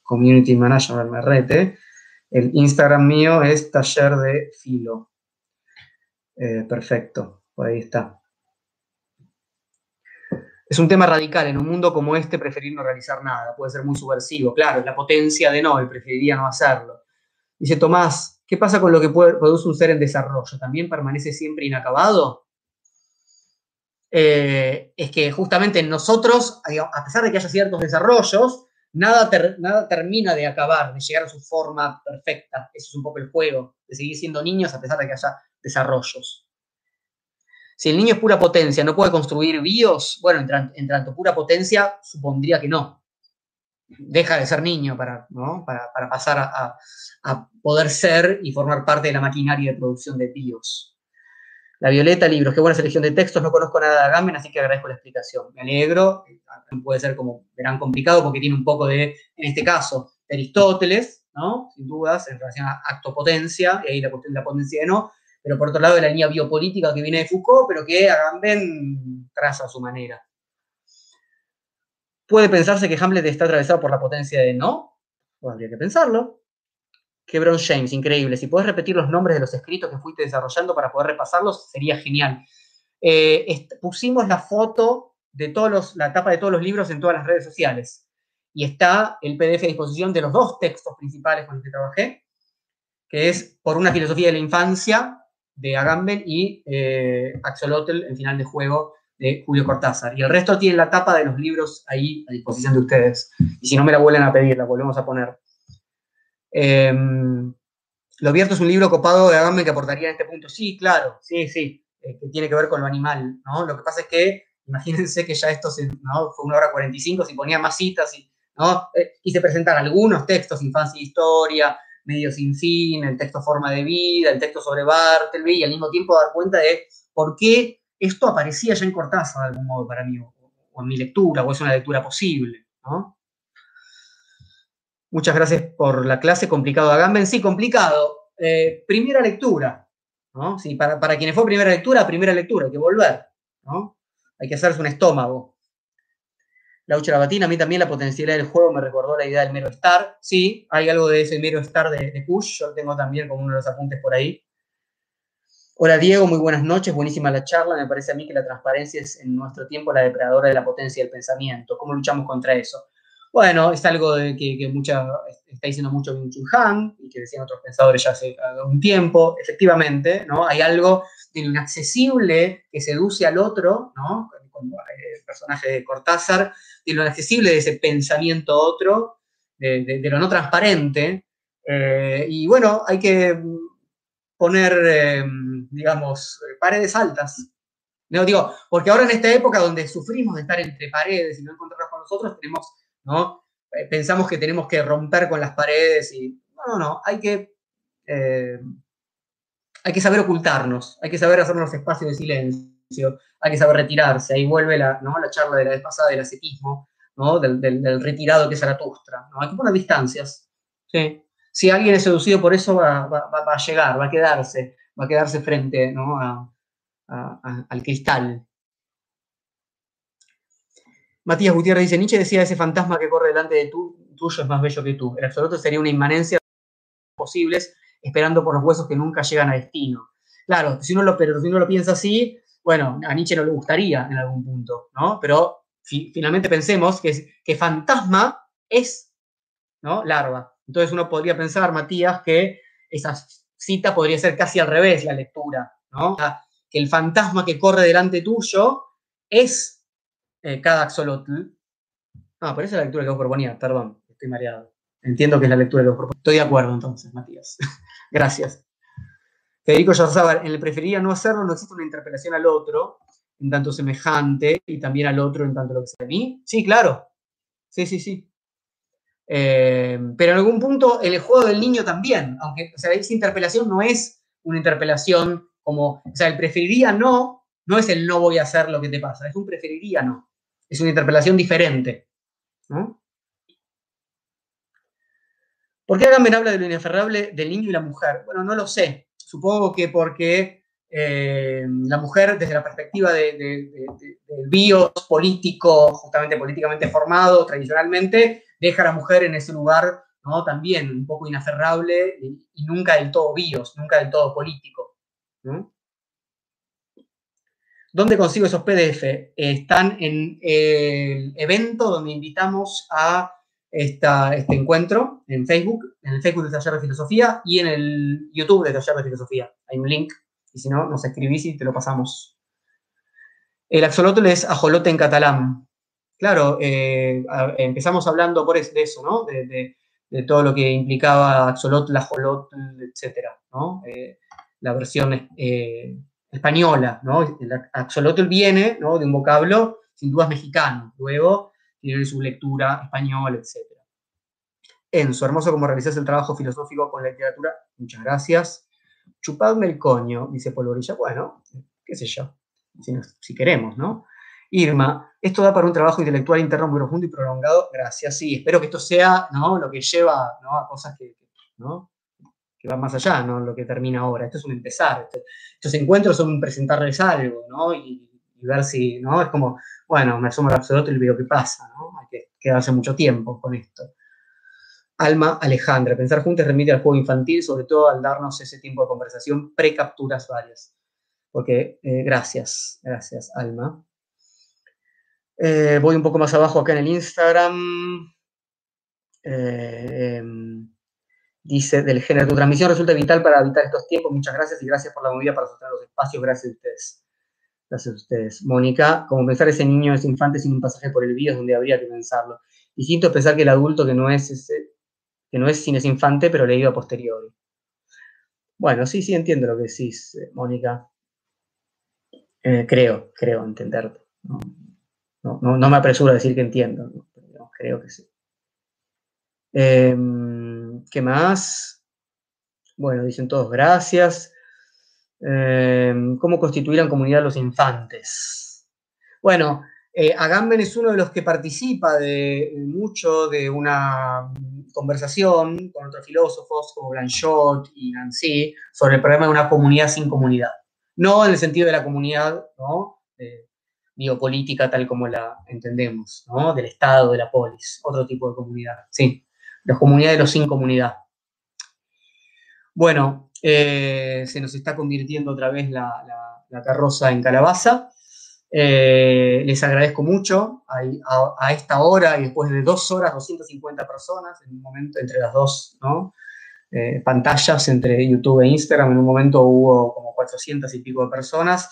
community manager me rete. El Instagram mío es taller de filo. perfecto, por ahí está. Es un tema radical. En un mundo como este, preferir no realizar nada. Puede ser muy subversivo. Claro, la potencia de no, él preferiría no hacerlo. Dice Tomás, ¿Qué pasa con lo que produce un ser en desarrollo? ¿También permanece siempre inacabado? Eh, es que justamente nosotros, a pesar de que haya ciertos desarrollos, nada, nada termina de acabar, de llegar a su forma perfecta. Eso es un poco el juego, de seguir siendo niños a pesar de que haya desarrollos. Si el niño es pura potencia, ¿no puede construir bios? Bueno, en, tanto pura potencia, supondría que no deja de ser niño para, para, pasar a, poder ser y formar parte de la maquinaria de producción de BIOS. La Violeta, libros, qué buena selección de textos, no conozco nada de Agamben, así que agradezco la explicación. Me alegro, puede ser como verán complicado porque tiene un poco de, en este caso, de Aristóteles, ¿no? Sin dudas, en relación a acto-potencia, y ahí la cuestión de la potencia de no, pero por otro lado de la línea biopolítica que viene de Foucault, pero que Agamben traza a su manera. ¿Puede pensarse que Hamlet está atravesado por la potencia de no? Pues habría que pensarlo. Quebron James, increíble. Si puedes repetir los nombres de los escritos que fuiste desarrollando para poder repasarlos, sería genial. Eh, pusimos la foto de todos los, la tapa de todos los libros en todas las redes sociales. Y está el PDF a disposición de los dos textos principales con los que trabajé, que es Por una filosofía de la infancia, de Agamben, y eh, Axolotl, el final de juego, de Julio Cortázar. Y el resto tiene la tapa de los libros ahí a disposición de ustedes. Y si no me la vuelven a pedir, la volvemos a poner. Em, lo abierto es un libro copado de Agamben que aportaría en este punto. Sí, claro, sí, sí, eh, que tiene que ver con lo animal, ¿no? Lo que pasa es que, imagínense que ya esto ¿no? fue una hora 45, si ponía más citas, y, ¿no? Eh, y se presentan algunos textos, infancia e historia, medio sin fin, el texto forma de vida, el texto sobre Bartleby, y al mismo tiempo dar cuenta de por qué esto aparecía ya en Cortázar de algún modo para mí, o, en mi lectura, o es una lectura posible. Muchas gracias por la clase, complicado Agamben. Sí, complicado. Eh, primera lectura. ¿no? Sí, para, quienes fue primera lectura, primera lectura, hay que volver. ¿no? Hay que hacerse un estómago. La Batina, a mí también la potencialidad del juego me recordó la idea del mero estar. Sí, hay algo de ese mero estar de, de Kush, yo lo tengo también como uno de los apuntes por ahí. Hola Diego, muy buenas noches, buenísima la charla. Me parece a mí que la transparencia es en nuestro tiempo la depredadora de la potencia del pensamiento. ¿Cómo luchamos contra eso? Bueno, es algo que, mucha, está diciendo mucho Byung Chul Han y que decían otros pensadores ya hace un tiempo. Efectivamente, ¿no? Hay algo de lo inaccesible que seduce al otro, ¿no? Como el personaje de Cortázar, de lo inaccesible de ese pensamiento otro, de, lo no transparente. Eh, y bueno, hay que poner, eh, digamos, paredes altas. No digo, porque ahora en esta época donde sufrimos de estar entre paredes y no encontrarnos con nosotros, tenemos ¿no? Eh, pensamos que tenemos que romper con las paredes y no, no, no, hay que, eh, hay que saber ocultarnos, hay que saber hacernos espacios de silencio, hay que saber retirarse, ahí vuelve la, ¿no? la charla de la vez pasada del ascetismo, ¿no? del, retirado que es Zaratustra, ¿no? hay que poner distancias, ¿sí? Si alguien es seducido por eso va, a llegar, va a quedarse, va a quedarse frente ¿no? al cristal, Matías Gutiérrez dice, Nietzsche decía, ese fantasma que corre delante de tú, tuyo es más bello que tú. El absoluto sería una inmanencia posibles, esperando por los huesos que nunca llegan a destino. Claro, si uno lo, pero si uno lo piensa así, bueno, a Nietzsche no le gustaría en algún punto, ¿no? Pero finalmente pensemos que, que fantasma es, ¿no? Larva. Entonces uno podría pensar, Matías, que esa cita podría ser casi al revés la lectura, ¿no? Que el fantasma que corre delante tuyo es eh, cada axolotl. Ah, pero esa es la lectura que vos proponía, perdón, estoy mareado. Entiendo que es la lectura que vos proponía. Estoy de acuerdo entonces, Matías. (laughs) Gracias. Federico Yarzábal, en el preferiría no hacerlo, no existe una interpelación al otro, en tanto semejante, y también al otro en tanto lo que sea a mí. Sí, claro. Sí, sí, sí. Eh, pero en algún punto el juego del niño también, aunque o sea, esa interpelación no es una interpelación como, o sea, el preferiría no, no es el no voy a hacer lo que te pasa, es un preferiría no es una interpelación diferente. ¿Por qué Agamben habla de lo inaferrable del niño y la mujer? Bueno, no lo sé. Supongo que porque eh, la mujer, desde la perspectiva del bios político, justamente políticamente formado tradicionalmente, deja a la mujer en ese lugar ¿no? también un poco inaferrable y, nunca del todo bios, nunca del todo político. ¿Dónde consigo esos PDF? Están en el evento donde invitamos a esta, este encuentro en Facebook, en el Facebook de Taller de Filosofía y en el YouTube de Taller de Filosofía. Hay un link y si no, nos escribís y te lo pasamos. El axolotl es ajolote en catalán. Claro, eh, empezamos hablando por de eso, ¿no? De, todo lo que implicaba axolotl, ajolotl, etcétera, ¿no? Eh, la versión eh, española, ¿no? El axolotl viene ¿no? de un vocablo sin dudas mexicano, luego tiene su lectura española, etc. Enzo, hermoso como realizas el trabajo filosófico con la literatura, muchas gracias. Chupadme el coño, dice Polvorilla, bueno, qué sé yo, si, queremos, ¿no? Irma, esto da para un trabajo intelectual interno muy profundo y prolongado, gracias, sí, espero que esto sea, ¿no? Lo que lleva, ¿no? A cosas que, ¿no? va más allá, ¿no? Lo que termina ahora. Esto es un empezar. estos encuentros son presentarles algo, ¿no? Ver si, ¿no? Es como, bueno, me asomo al absoluto y veo qué pasa, ¿no? Hay que quedarse mucho tiempo con esto. Alma Alejandra, pensar juntos remite al juego infantil, sobre todo al darnos ese tiempo de conversación, pre-capturas varias. Porque, eh, gracias, gracias, Alma. Eh, voy un poco más abajo acá en el Instagram. Eh, em, dice, del género. Tu transmisión resulta vital para evitar estos tiempos. Muchas gracias y gracias por la movida para sostener los espacios. Gracias a ustedes. Gracias a ustedes. Mónica, como pensar ese niño, ese infante sin un pasaje por el vídeo es donde habría que pensarlo. Distinto es pensar que el adulto que no es ese, que no es sin ese infante, pero leído a posteriori. Bueno, sí, sí entiendo lo que decís, eh, Mónica. Eh, creo, creo entenderte. No, me apresuro a decir que entiendo, pero creo que sí. Eh, ¿Qué más? Bueno, dicen todos gracias. Em, ¿Cómo constituirán comunidad los infantes? Bueno, eh, Agamben es uno de los que participa de mucho de una conversación con otros filósofos como Blanchot y Nancy sobre el problema de una comunidad sin comunidad. No en el sentido de la comunidad ¿no? biopolítica tal como la entendemos, ¿no? del Estado, de la polis, otro tipo de comunidad. Sí la comunidad de los sin comunidad. Bueno, eh, se nos está convirtiendo otra vez la, carroza en calabaza. Eh, les agradezco mucho. A, esta hora y después de dos horas, 250 personas, en un momento entre las dos eh, pantallas, entre YouTube e Instagram, en un momento hubo como 400 y pico de personas,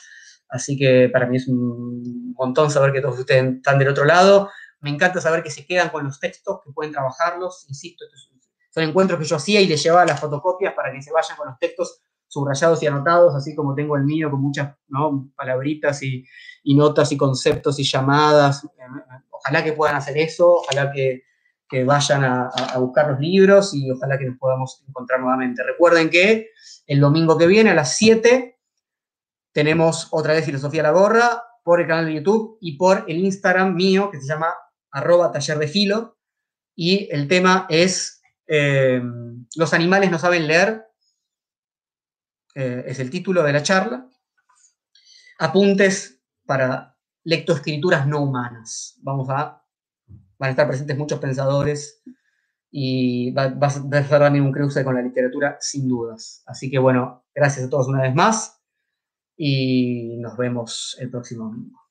así que para mí es un montón saber que todos ustedes están del otro lado. Me encanta saber que se quedan con los textos, que pueden trabajarlos, insisto, son encuentros que yo hacía y les llevaba las fotocopias para que se vayan con los textos subrayados y anotados, así como tengo el mío con muchas palabritas y, notas y conceptos y llamadas. Ojalá que puedan hacer eso, ojalá que, vayan a, buscar los libros y ojalá que nos podamos encontrar nuevamente. Recuerden que el domingo que viene a las 7 tenemos otra vez Filosofía la Gorra por el canal de YouTube y por el Instagram mío que se llama arroba taller de filo y el tema es eh, Los animales no saben leer eh, es el título de la charla. Apuntes para lectoescrituras no humanas. Vamos a, van a estar presentes muchos pensadores y va, a ser también un cruce con la literatura sin dudas. Así que bueno, gracias a todos una vez más y nos vemos el próximo domingo.